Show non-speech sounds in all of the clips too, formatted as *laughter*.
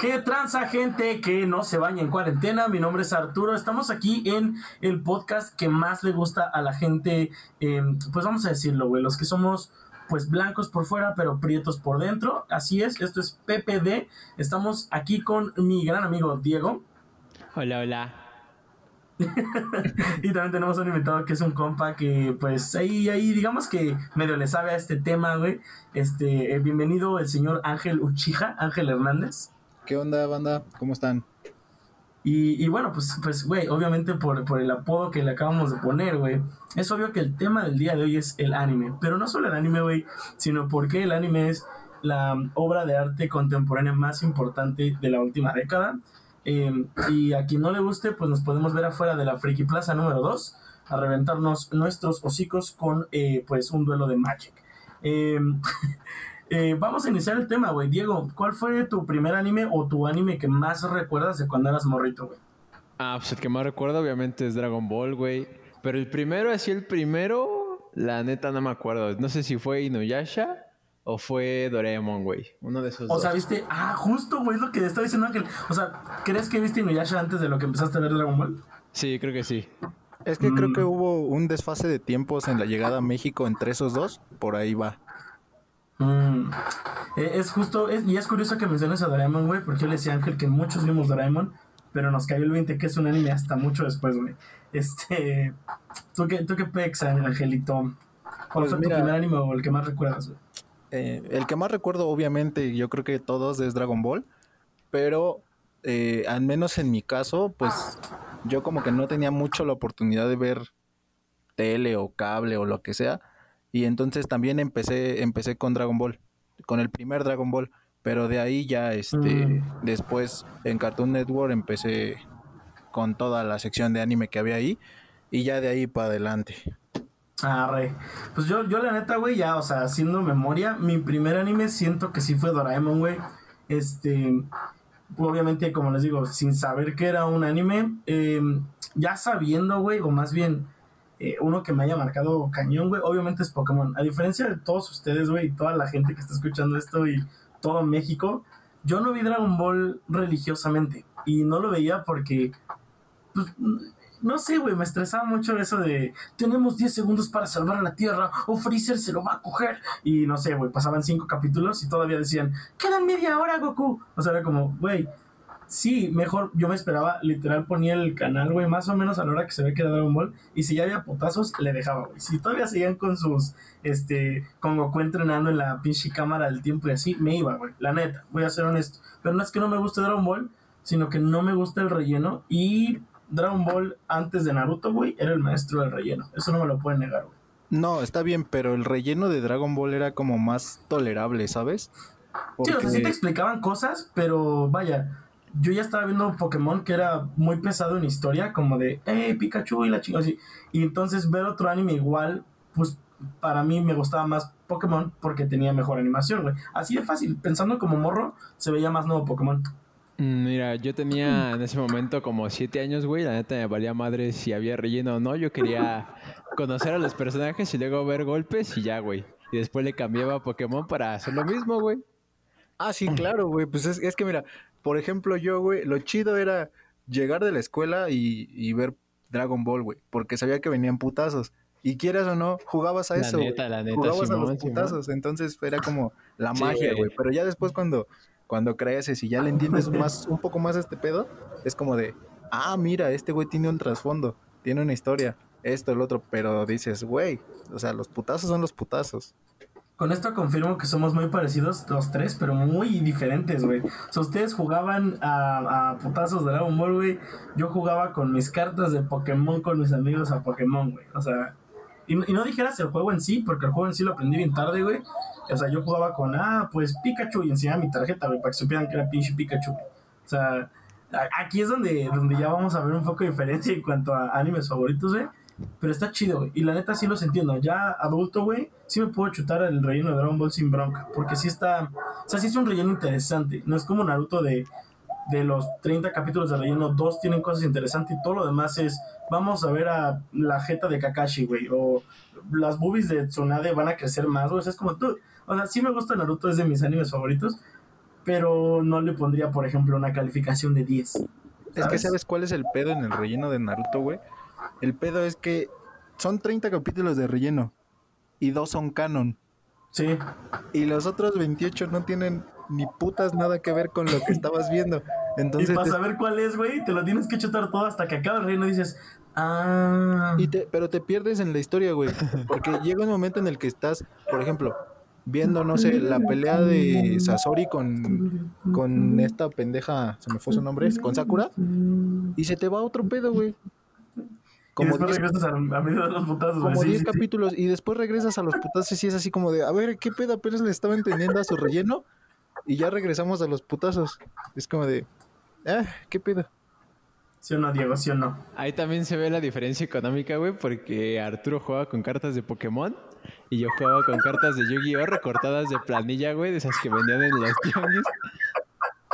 ¿Qué transa gente que no se baña en cuarentena? Mi nombre es Arturo. Estamos aquí en el podcast que más le gusta a la gente, em, pues vamos a decirlo, güey, los que somos pues blancos por fuera, pero prietos por dentro. Así es, esto es PPD. Estamos aquí con mi gran amigo Diego. Hola, hola. *laughs* y también tenemos un invitado que es un compa que, pues, ahí, ahí, digamos que medio le sabe a este tema, güey. Este, eh, bienvenido el señor Ángel Uchija, Ángel Hernández. ¿Qué onda, banda? ¿Cómo están? Y, y bueno, pues, pues, güey, obviamente por, por el apodo que le acabamos de poner, güey, es obvio que el tema del día de hoy es el anime. Pero no solo el anime, güey, sino porque el anime es la obra de arte contemporánea más importante de la última década Em, y a quien no le guste, pues nos podemos ver afuera de la Friki Plaza número 2 a reventarnos nuestros hocicos con eh, pues un duelo de Magic. Em, *laughs* eh, vamos a iniciar el tema, güey. Diego, ¿cuál fue tu primer anime o tu anime que más recuerdas de cuando eras morrito, güey? Ah, pues el que más recuerdo obviamente es Dragon Ball, güey. Pero el primero, así el primero, la neta no me acuerdo. No sé si fue Inuyasha o fue Doraemon, güey. Uno de esos. O sea, viste. Ah, justo, güey, es lo que estaba diciendo Ángel. O sea, ¿crees que viste Inuyasha antes de lo que empezaste a ver Dragon Ball? Sí, creo que sí. Es que creo que mm. hubo un desfase de tiempos en la llegada a México entre esos dos. Por ahí va. Mm. Eh, es justo. y es curioso que menciones a Doraemon, güey, porque yo le decía a Ángel que muchos vimos Doraemon. Pero nos cayó el 20 que es un anime hasta mucho después, güey. Este. ¿Tú qué, tú qué pex, Angelito? ¿Cuál pues fue tu primer anime o el que más recuerdas, güey? Eh, el que más recuerdo, obviamente, yo creo que todos es Dragon Ball, pero eh, al menos en mi caso, pues yo como que no tenía mucho la oportunidad de ver tele o cable o lo que sea, y entonces también empecé, empecé con Dragon Ball, con el primer Dragon Ball, pero de ahí ya, este, mm. después en Cartoon Network empecé con toda la sección de anime que había ahí, y ya de ahí para adelante. Ah, re. Pues yo, yo la neta, güey, ya, o sea, haciendo memoria, mi primer anime siento que sí fue Doraemon, güey. Este, obviamente, como les digo, sin saber que era un anime, em, ya sabiendo, güey, o más bien, eh, uno que me haya marcado cañón, güey, obviamente es Pokémon. A diferencia de todos ustedes, güey, y toda la gente que está escuchando esto y todo México, yo no vi Dragon Ball religiosamente. Y no lo veía porque, pues, no sé, güey, me estresaba mucho eso de tenemos 10 segundos para salvar a la Tierra o Freezer se lo va a coger. Y no sé, güey, pasaban 5 capítulos y todavía decían, quedan media hora, Goku. O sea, era como, güey, sí, mejor yo me esperaba, literal ponía el canal, güey, más o menos a la hora que se ve que era Dragon Ball. Y si ya había potazos, le dejaba, güey. Si todavía seguían con sus, este, con Goku entrenando en la pinche cámara del tiempo y así, me iba, güey, la neta, voy a ser honesto. Pero no es que no me guste Dragon Ball, sino que no me gusta el relleno y Dragon Ball antes de Naruto, güey, era el maestro del relleno. Eso no me lo pueden negar, güey. No, está bien, pero el relleno de Dragon Ball era como más tolerable, ¿sabes? Sí, o sea, sí te explicaban cosas, pero vaya, yo ya estaba viendo Pokémon que era muy pesado en historia, como de, eh, Pikachu y la chingada así. Y entonces ver otro anime igual, pues para mí me gustaba más Pokémon porque tenía mejor animación, güey. Así de fácil, pensando como morro, se veía más nuevo Pokémon. Mm, mira, yo tenía en ese momento como siete años, güey. La neta me valía madre si había relleno o no. Yo quería *laughs* conocer a los personajes y luego ver golpes y ya, güey. Y después le cambiaba a Pokémon para hacer lo mismo, güey. Ah, sí, claro, güey. Pues es, que mira, por ejemplo, yo, güey, lo chido era llegar de la escuela y, ver Dragon Ball, güey. Porque sabía que venían putazos. Y quieras o no, jugabas a eso. Neta, la neta, jugabas a los putazos. Entonces era como la magia, güey. Pero ya después cuando cuando creces y ya le entiendes más, un poco más a este pedo, es como de, ah, mira, este güey tiene un trasfondo, tiene una historia, esto, el otro, pero dices, güey, o sea, los putazos son los putazos. Con esto confirmo que somos muy parecidos los tres, pero muy diferentes, güey. O sea, ustedes jugaban a, putazos de Dragon Ball, güey. Yo jugaba con mis cartas de Pokémon con mis amigos a Pokémon, güey. O sea, y, no dijeras el juego en sí, porque el juego en sí lo aprendí bien tarde, güey. O sea, yo jugaba con, ah, pues Pikachu y enseñaba mi tarjeta, güey, para que supieran que era pinche Pikachu. O sea, aquí es donde, donde ya vamos a ver un poco de diferencia en cuanto a animes favoritos, güey. Pero está chido, güey. Y la neta sí los entiendo. Ya adulto, güey, sí me puedo chutar el relleno de Dragon Ball sin bronca. Porque sí está. O sea, sí es un relleno interesante. No es como Naruto de de los 30 capítulos de relleno, dos tienen cosas interesantes y todo lo demás es, vamos a ver a la jeta de Kakashi, güey, o las boobies de Tsunade van a crecer más, güey, o sea, es como tú, o sea, sí me gusta Naruto, es de mis animes favoritos, pero no le pondría, por ejemplo, una calificación de 10. Es que sabes cuál es el pedo en el relleno de Naruto, güey. El pedo es que son 30 capítulos de relleno y dos son canon. Sí. Y los otros 28 no tienen ni putas nada que ver con lo que estabas viendo. Entonces y para te- saber cuál es, güey, te lo tienes que chutar todo hasta que acabe el reino y dices, ah. Y te- pero te pierdes en la historia, güey. Porque *laughs* llega un momento en el que estás, por ejemplo, viendo, no sé, la pelea de Sasori con, con esta pendeja, se me fue su nombre, con Sakura, y se te va otro pedo, güey. Y Como después 10 regresas a, a medio de los putazos, güey. como Sí, 10 sí, sí. capítulos y después regresas a los putazos y es así como de, a ver, ¿qué pedo apenas le estaba entendiendo a su relleno? Y ya regresamos a los putazos. Es como de, ah, ¿qué pedo? ¿Sí o no, Diego? ¿Sí o no? Ahí también se ve la diferencia económica, güey, porque Arturo jugaba con cartas de Pokémon y yo jugaba con cartas de Yu-Gi-Oh! recortadas de planilla, güey, de esas que vendían en los *laughs* tianguis.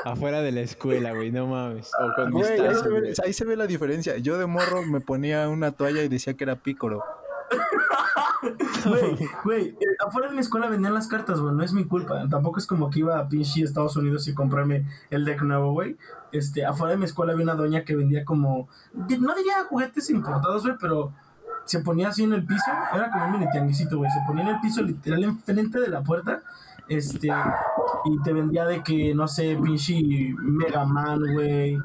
Afuera de la escuela, güey, no mames. O con mis Güey, ahí, se ve, güey. ahí se ve la diferencia. Yo de morro me ponía una toalla y decía que era pícoro. *laughs* Güey, güey, eh, afuera de mi escuela vendían las cartas, güey, no es mi culpa. Tampoco es como que iba a pinche Estados Unidos y comprarme el deck nuevo, güey. Este, afuera de mi escuela había una doña que vendía como, no diría juguetes importados, güey, pero se ponía así en el piso, era como un mini tianguisito, güey, se ponía en el piso literal enfrente de la puerta, este, y te vendía de que, no sé, pinche Mega Man, güey, eh,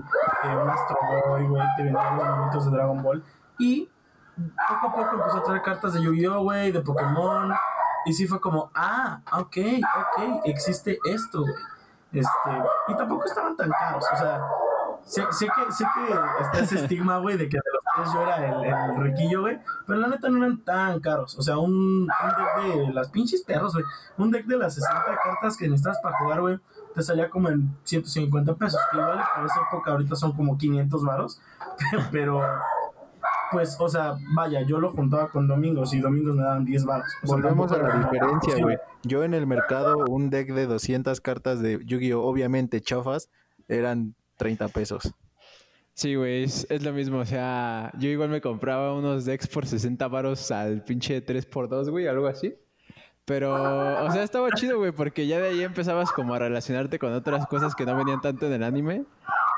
Astro Boy, güey, te vendía los momentos de Dragon Ball, y poco a poco empezó a traer cartas de Yu-Gi-Oh, güey, de Pokémon. Y sí fue como, ah, ok, ok, existe esto, güey. Este, y tampoco estaban tan caros, o sea, sé, sé que, sé que está ese estigma, güey, de que de los tres yo era el, el riquillo, güey, pero la neta no eran tan caros. O sea, un, un deck de las pinches perros, güey, un deck de las 60 cartas que necesitas para jugar, güey, te salía como en 150 pesos, que igual para esa época ahorita son como 500 varos, *laughs* pero pues, o sea, vaya, yo lo juntaba con domingos y domingos me daban 10 baros. O sea, Volvemos a la diferencia, güey. Yo en el mercado, un deck de 200 cartas de Yu-Gi-Oh! Obviamente chafas, eran 30 pesos. Sí, güey, es, es lo mismo. O sea, yo igual me compraba unos decks por 60 varos al pinche 3x2, güey, algo así. Pero, o sea, estaba chido, güey, porque ya de ahí empezabas como a relacionarte con otras cosas que no venían tanto en el anime.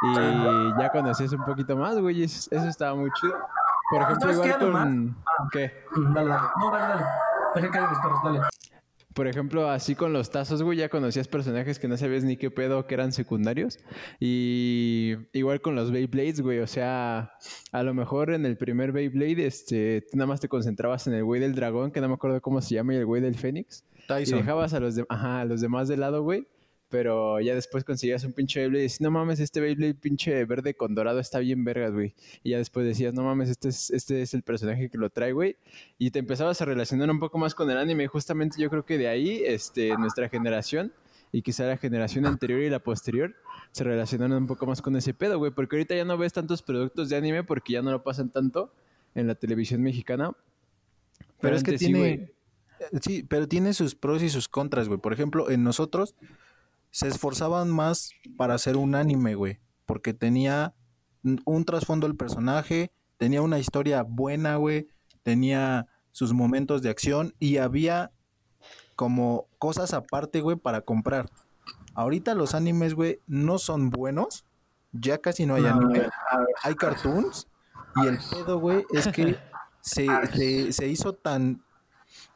Y ya conocías un poquito más, güey, y eso, eso estaba muy chido. Por ejemplo, ¿Sabes qué, igual además? con... ¿Qué? Dale, dale. No, dale, dale. Deja caer mis perros, dale. Por ejemplo, así con los tazos, güey, ya conocías personajes que no sabías ni qué pedo que eran secundarios. Y igual con los Beyblades, güey, o sea, a lo mejor en el primer Beyblade, este, tú nada más te concentrabas en el güey del dragón, que no me acuerdo cómo se llama, y el güey del Fénix. Y Tyson. dejabas a los, de- ajá, a los demás de lado, güey. Pero ya después conseguías un pinche Beyblade y decías, no mames, este Beyblade pinche verde con dorado está bien vergas, güey. Y ya después decías, no mames, este es, este es el personaje que lo trae, güey. Y te empezabas a relacionar un poco más con el anime. Justamente yo creo que de ahí, este, nuestra generación y quizá la generación anterior y la posterior se relacionaron un poco más con ese pedo, güey. Porque ahorita ya no ves tantos productos de anime porque ya no lo pasan tanto en la televisión mexicana. Pero es que antes sí, tiene. güey. Sí, pero tiene sus pros y sus contras, güey. Por ejemplo, en nosotros se esforzaban más para hacer un anime, güey. Porque tenía un trasfondo el personaje, tenía una historia buena, güey. Tenía sus momentos de acción y había como cosas aparte, güey, para comprar. Ahorita los animes, güey, no son buenos. Ya casi no hay anime. Hay cartoons. Y el pedo, güey, es que se, se- se hizo tan,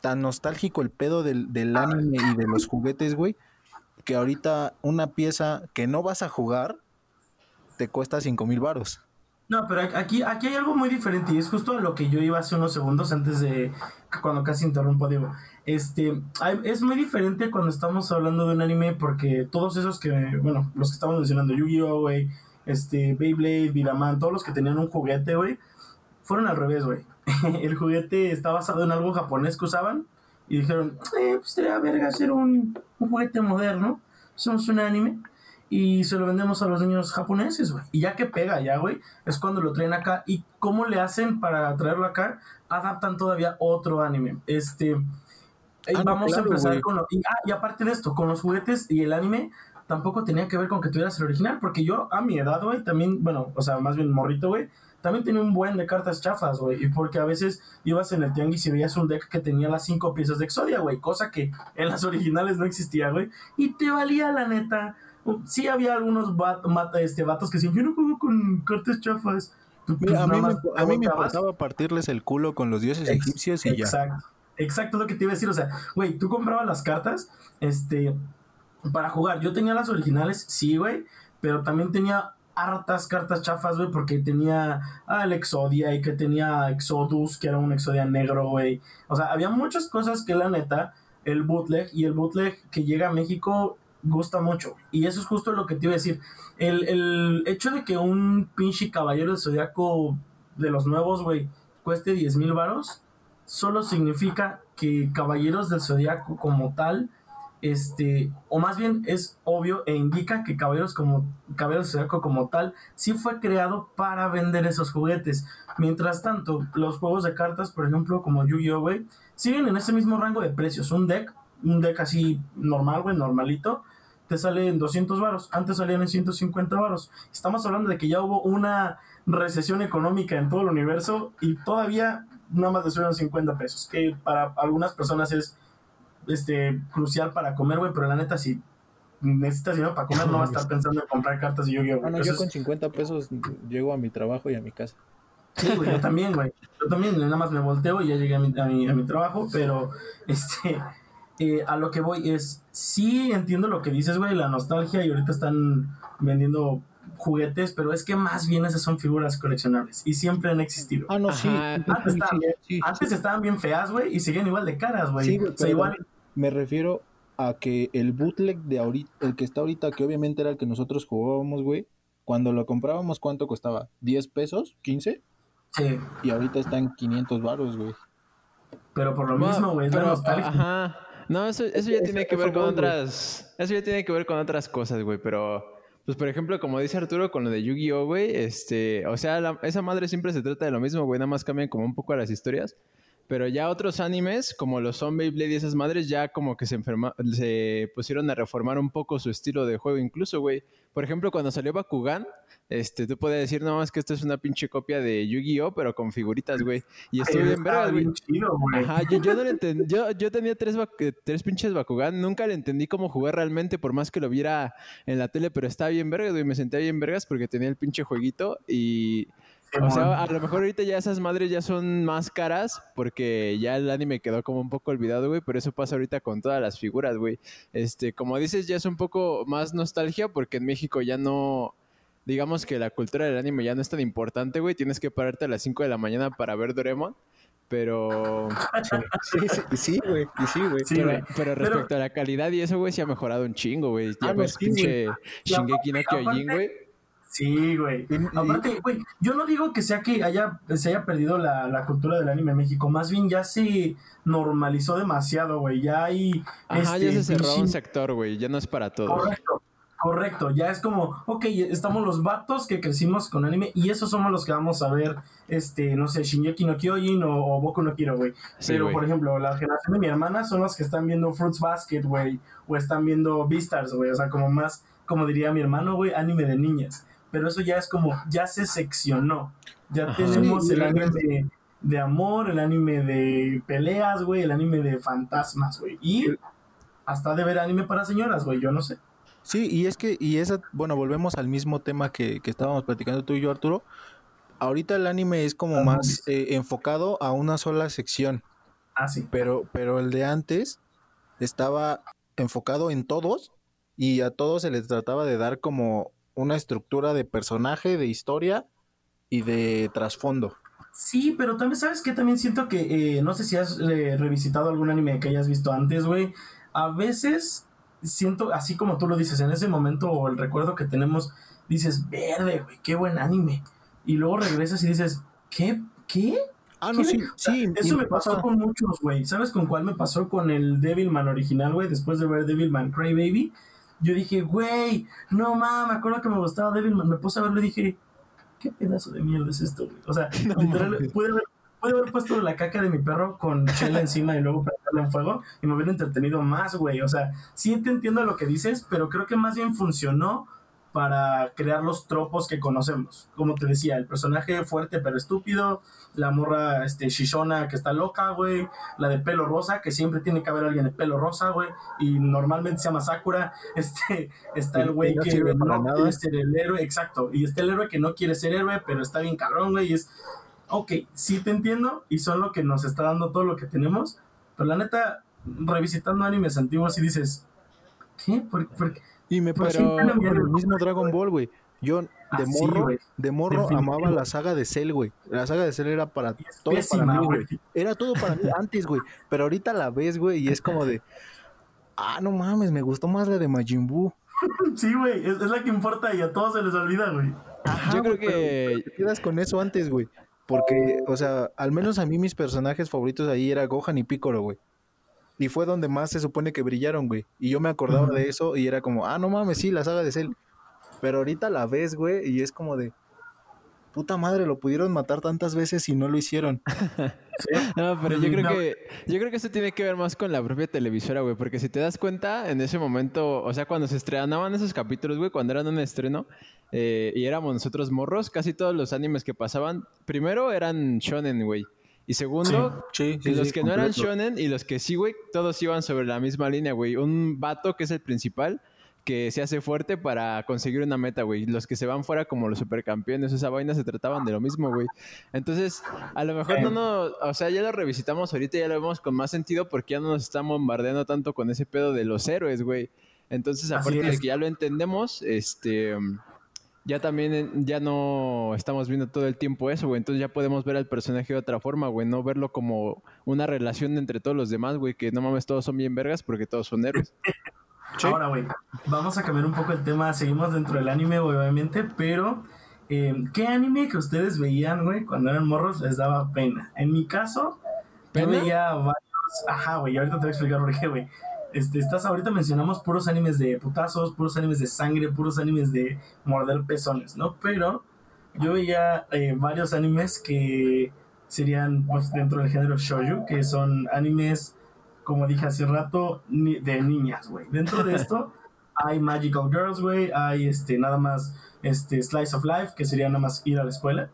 tan nostálgico el pedo del, del anime y de los juguetes, güey, que ahorita una pieza que no vas a jugar te cuesta cinco mil varos. No, pero aquí, aquí hay algo muy diferente y es justo a lo que yo iba hace unos segundos antes de cuando casi interrumpo, digo. Este, es muy diferente cuando estamos hablando de un anime porque todos esos que, bueno, los que estamos mencionando, Yu-Gi-Oh, güey, este, Beyblade, Vidaman, todos los que tenían un juguete, güey, fueron al revés, güey. *laughs* El juguete está basado en algo japonés que usaban y dijeron, eh, pues sería verga hacer un, un juguete moderno, somos un anime y se lo vendemos a los niños japoneses, güey. Y ya que pega, ya, güey, es cuando lo traen acá. ¿Y cómo le hacen para traerlo acá? Adaptan todavía otro anime. Este. eh, Ah, no, vamos claro, a empezar con lo. Y, ah, y aparte de esto, con los juguetes y el anime, tampoco tenía que ver con que tuvieras el original, porque yo a mi edad, güey, también, bueno, o sea, más bien morrito, güey, también tenía un buen de cartas chafas, güey, y porque a veces ibas en el tianguis y veías un deck que tenía las cinco piezas de Exodia, güey, cosa que en las *laughs* originales no existía, güey, y te valía la neta sí había algunos este, vatos que decían, yo no juego con cartas chafas. Pues, Mira, a, mí me, a mí me pasaba partirles el culo con los dioses egipcios y exacto, ya. Exacto, lo que te iba a decir. O sea, güey, tú comprabas las cartas este, para jugar. Yo tenía las originales, sí, güey, pero también tenía hartas cartas chafas, güey, porque tenía al Exodia y que tenía Exodus, que era un Exodia negro, güey. O sea, había muchas cosas que la neta, el bootleg y el bootleg que llega a México gusta mucho. Y eso es justo lo que te iba a decir. El, el hecho de que un pinche caballero del zodiaco de los nuevos, güey, cueste 10 mil varos, solo significa que caballeros del zodiaco como tal este, o más bien es obvio e indica que Caballeros como Caballeros Zodiaco como tal sí fue creado para vender esos juguetes. Mientras tanto, los juegos de cartas, por ejemplo, como Yu-Gi-Oh, siguen en ese mismo rango de precios. Un deck, un deck así normal, güey, normalito, te sale en 200 varos. Antes salían en 150 varos. Estamos hablando de que ya hubo una recesión económica en todo el universo y todavía nada más de subieron 50 pesos, que para algunas personas es este, crucial para comer, güey, pero la neta, si necesitas dinero para comer, no vas a estar pensando en comprar cartas y yo gi Bueno, yo con 50 pesos llego a mi trabajo y a mi casa. Sí, güey, yo también, güey. Yo también, nada más me volteo y ya llegué a mi, a mi, a mi trabajo, pero este, eh, a lo que voy es, sí entiendo lo que dices, güey, la nostalgia y ahorita están vendiendo juguetes, pero es que más bien esas son figuras coleccionables y siempre han existido. Ah, no, sí. Antes, estaban, bien, antes estaban bien feas, güey, y siguen igual de caras, güey. Sí, o sea, igual me refiero a que el bootleg de ahorita, el que está ahorita, que obviamente era el que nosotros jugábamos, güey, cuando lo comprábamos, ¿cuánto costaba? ¿10 pesos? ¿15? Sí. Y ahorita está en 500 baros, güey. Pero por lo mismo, güey, pero, Ajá. No, eso, eso ya tiene que ver con otras... Eso ya tiene que ver con otras cosas, güey, pero... Pues, por ejemplo, como dice Arturo con lo de Yu-Gi-Oh, güey, este... O sea, esa madre siempre se trata de lo mismo, güey, nada más cambian como un poco las historias. Pero ya otros animes, como los son Beyblade y esas madres, ya como que se, enferma se pusieron a reformar un poco su estilo de juego, incluso, güey. Por ejemplo, cuando salió Bakugan, este, tú puedes decir nomás que esto es una pinche copia de Yu-Gi-Oh, pero con figuritas, güey. Y estuvo bien verga, güey. Ajá, yo, yo, no le *laughs* entendí. Yo, yo tenía tres, tres pinches Bakugan, nunca le entendí cómo jugar realmente, por más que lo viera en la tele, pero estaba bien verga, güey. Me sentía bien vergas porque tenía el pinche jueguito y o sea, a lo mejor ahorita ya esas madres ya son más caras porque ya el anime quedó como un poco olvidado, güey, pero eso pasa ahorita con todas las figuras, güey. Este, como dices, ya es un poco más nostalgia porque en México ya no digamos que la cultura del anime ya no es tan importante, güey, tienes que pararte a las 5 de la mañana para ver Doraemon. Pero. Sí, sí, sí, güey. Sí, güey. pero, respecto a la calidad y eso, güey, sí ha mejorado un chingo, güey. Ya ah, ves, pinche Shingeki no Kyojin, güey Sí, güey. Aparte, güey, yo no digo que sea que haya, se haya perdido la, cultura del anime en México, más bien ya se normalizó demasiado, güey. Ya hay. Ajá, ya este, se cerró un sector, güey. Ya no es para todos. Correcto. Correcto, ya es como, ok, estamos los vatos que crecimos con anime y esos somos los que vamos a ver, este, no sé, Shinjeki no Kyojin o, Boku no Kiro, güey. Pero, por ejemplo, la generación de mi hermana son los que están viendo Fruits Basket, güey, o están viendo Beastars, güey, o sea, como más, como diría mi hermano, güey, anime de niñas pero eso ya es como, ya se seccionó. Ya tenemos el anime de, amor, el anime de peleas, güey, el anime de fantasmas, güey. Y hasta de ver anime para señoras, güey, yo no sé. Sí, y es que, y esa, bueno, volvemos al mismo tema que, estábamos platicando tú y yo, Arturo. Ahorita el anime es como más eh, enfocado a una sola sección. Ah, sí. Pero, pero el de antes estaba enfocado en todos y a todos se les trataba de dar como una estructura de personaje, de historia y de trasfondo. Sí, pero también, ¿sabes qué? También siento que, eh, no sé si has eh, revisitado algún anime que hayas visto antes, güey. A veces siento, así como tú lo dices, en ese momento o el recuerdo que tenemos, dices, verde, güey, qué buen anime. Y luego regresas y dices, ¿qué? ¿Qué? Ah, no, sí, sí. Eso me pasó con muchos, güey. ¿Sabes con cuál me pasó? Con el Devilman original, güey, después de ver Devilman Crybaby. Baby yo dije, güey, no mames, me acuerdo que me gustaba Devilman. Me puse a verlo y dije, ¿qué pedazo de mierda es esto, güey? O sea, *laughs* literal, pude haber, haber, puesto la caca de mi perro con chela encima y luego prenderla en fuego y me hubiera entretenido más, güey. O sea, sí te entiendo lo que dices, pero creo que más bien funcionó para crear los tropos que conocemos. Como te decía, el personaje fuerte pero estúpido, la morra este, Shishona que está loca, güey, la de pelo rosa, que siempre tiene que haber alguien de pelo rosa, güey, y normalmente se llama Sakura, *laughs* este, está el güey que no quiere ser el héroe, exacto, y está el héroe que no quiere ser héroe, pero está bien cabrón, güey, y es, ok, sí te entiendo, y son lo que nos está dando todo lo que tenemos, pero la neta, revisitando animes antiguos y dices, ¿qué? ¿Por, qué? Y me pasó con el mismo Dragon Ball, güey. Yo de ah, morro, de morro amaba la saga de Cell, güey. La saga de Cell era para todo para mí, güey. Era todo para mí *laughs* antes, güey. Pero ahorita la ves, güey, y es como de ah, no mames, me gustó más la de Majin Buu. *laughs* sí, güey, es, la que importa y a todos se les olvida, güey. Yo creo que te quedas con eso antes, güey. Porque, o sea, al menos a mí mis personajes favoritos ahí era Gohan y Piccolo, güey. Y fue donde más se supone que brillaron, güey. Y yo me acordaba de eso y era como, ah, no mames, sí, la saga de Cell. Pero ahorita la ves, güey, y es como de, puta madre, lo pudieron matar tantas veces y no lo hicieron. *laughs* No, pero yo creo que yo creo que eso tiene que ver más con la propia televisora, güey, porque si te das cuenta, en ese momento, o sea, cuando se estrenaban esos capítulos, güey, cuando eran un estreno eh, y éramos nosotros morros, casi todos los animes que pasaban, primero eran shonen, güey. Y segundo, los que no eran shonen y los que sí, güey, todos iban sobre la misma línea, güey. Un vato que es el principal que se hace fuerte para conseguir una meta, güey. Los que se van fuera como los supercampeones, esa vaina se trataban de lo mismo, güey. Entonces, a lo mejor no nos, o sea, ya lo revisitamos ahorita, ya lo vemos con más sentido porque ya no nos están bombardeando tanto con ese pedo de los héroes, güey. Entonces, aparte de que ya lo entendemos, este ya también ya no estamos viendo todo el tiempo eso, güey. Entonces ya podemos ver al personaje de otra forma, güey. No verlo como una relación entre todos los demás, güey. Que no mames, todos son bien vergas porque todos son héroes. *laughs* Ahora, güey, vamos a cambiar un poco el tema. Seguimos dentro del anime, obviamente, pero eh, ¿qué anime que ustedes veían, güey, cuando eran morros les daba pena? En mi caso, yo veía varios. Ajá, güey, ahorita te voy a explicar por qué, güey. Este, estás ahorita mencionamos puros animes de putazos, puros animes de sangre, puros animes de morder pezones, ¿no? Pero yo veía eh, varios animes que serían pues, dentro del género shoujo, que son animes, como dije hace rato, de niñas, güey. Dentro de esto *laughs* hay Magical Girls, güey, hay este, nada más este, Slice of Life, que sería nada más ir a la escuela.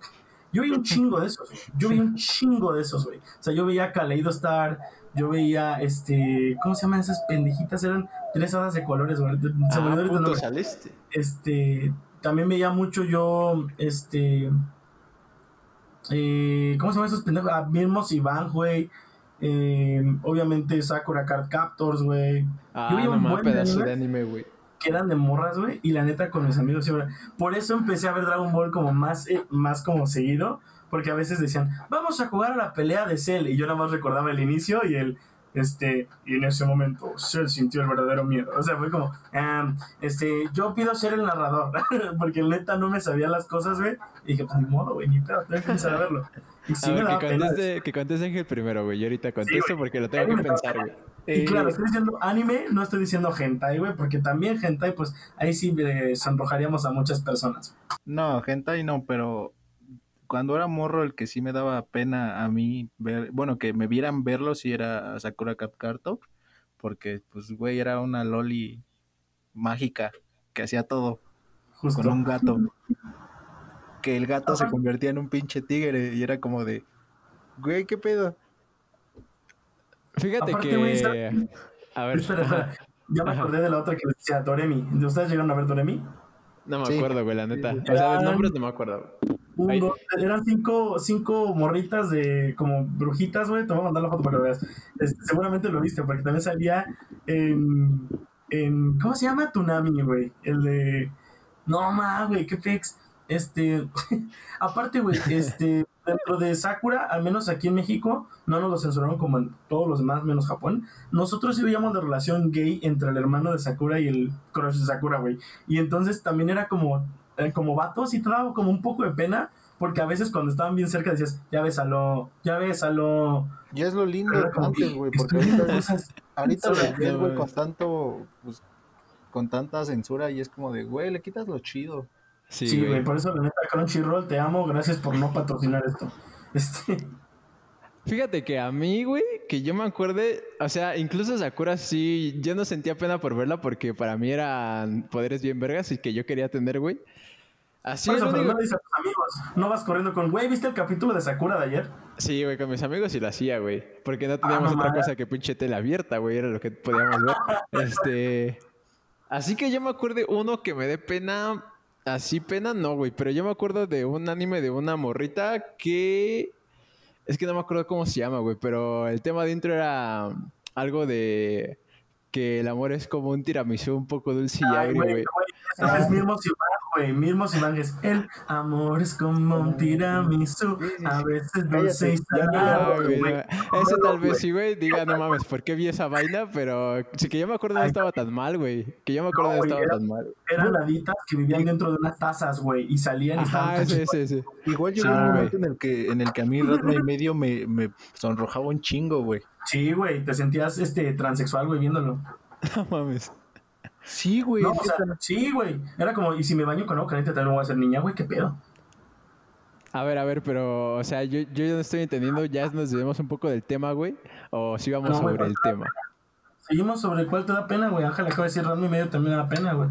Yo vi un chingo de esos, Yo vi un chingo de esos, güey. O sea, yo veía Kaleido Star, yo veía, este, ¿cómo se llaman esas pendejitas? Eran tres hadas de colores, güey. Se ah, me saliste. Este, también veía mucho yo, este, eh, ¿cómo se llaman esos pendejos? Ah, mismos Iván, güey. Eh, obviamente Sakura Card Captors, güey. Ah, yo veía un buen pedazo de anime, güey. Que eran de morras, güey. Y la neta, con mis amigos siempre. Por eso empecé a ver Dragon Ball como más, eh, más como seguido porque a veces decían, vamos a jugar a la pelea de Cell, y yo nada más recordaba el inicio y el, este, y en ese momento Cell sintió el verdadero miedo. O sea, fue como, este, yo pido ser el narrador, *laughs* porque neta no me sabía las cosas, güey, y dije, pues ni modo, güey, ni pedo, tengo que verlo. Y sí me que, conteste, que conteste Ángel primero, güey, yo ahorita contesto porque lo tengo que pensar, güey. Y claro, estoy diciendo anime, no estoy diciendo hentai, güey, porque también hentai, pues ahí sí eh, sonrojaríamos a muchas personas. No, hentai no, pero cuando era morro, el que sí me daba pena a mí ver, bueno, que me vieran verlo, si era Sakura Capcarto, porque, pues, güey, era una loli mágica que hacía todo con un gato. Que el gato se convertía en un pinche tigre y era como de, güey, ¿qué pedo? Fíjate que... a ver. Ya me acordé de la otra que decía Doremi. ¿Ustedes llegaron a ver Doremi? No me acuerdo, güey, la neta. O sea, de nombres no me acuerdo eran cinco, cinco morritas de como brujitas, güey. Te voy a mandar la foto para que lo veas. Este, seguramente lo viste, porque también salía en, en. ¿Cómo se llama? Tunami, güey. El de. No más, güey, qué fix. Este. *laughs* aparte, güey, este. *laughs* Dentro de Sakura, al menos aquí en México, no nos lo censuraron como en todos los demás, menos Japón. Nosotros sí veíamos la relación gay entre el hermano de Sakura y el crush de Sakura, güey. Y entonces también era como eh, como vatos y te daba como un poco de pena, porque a veces cuando estaban bien cerca decías, ya bésalo, ya bésalo. Y es lo lindo de antes, güey, porque ahorita, ahorita lo güey, con tanto, pues, con tanta censura y es como de, güey, le quitas lo chido. Sí, güey, por eso la neta Crunchyroll, te amo, gracias por no patrocinar esto. *laughs* Este... Fíjate que a mí, güey, que yo me acuerde, o sea, incluso Sakura sí, yo no sentía pena por verla porque para mí eran poderes bien vergas y que yo quería tener, güey. Así Por es, pero no dices a tus amigos. No vas corriendo con, güey, ¿viste el capítulo de Sakura de ayer? Sí, güey, con mis amigos sí lo hacía, güey. Porque no teníamos no otra cosa que pinche tela abierta, güey. Era lo que podíamos ver. *laughs* Este. Así que yo me acuerdo de uno que me dé pena. Así pena, no, güey. Pero yo me acuerdo de un anime de una morrita que. Es que no me acuerdo cómo se llama, güey. Pero el tema de intro era algo de. Que el amor es como un tiramisú un poco dulce y agrio, güey, es mismo Simán, güey, mismo Simán es el amor es como un tiramisú, a veces dulce y salado. Ese tal vez sí, güey. Diga, no mames, ¿por qué vi esa vaina? Pero sí que yo me acuerdo no estaba tan mal, güey. Que yo me acuerdo No, no estaba era- tan mal. Eran haditas que vivían dentro de unas tazas, güey, y salían y estaban cachitos. ese, ese. Igual llegó Sí, un momento en el que, en el que a mí Ratma y medio me, me sonrojaba un chingo, güey. Sí, güey, te sentías este transexual, güey, viéndolo. *laughs* No mames. Sí, güey. No, o sea, sí, güey. Era como, y si me baño con agua caliente también voy a ser niña, güey, qué pedo. A ver, a ver, pero, o sea, yo, yo ya no estoy entendiendo, ya nos desviamos un poco del tema, güey. O si vamos No, güey, sobre el tema. Seguimos sobre cuál te da pena, güey. Ángel acaba de decir Rami y medio también da pena, güey.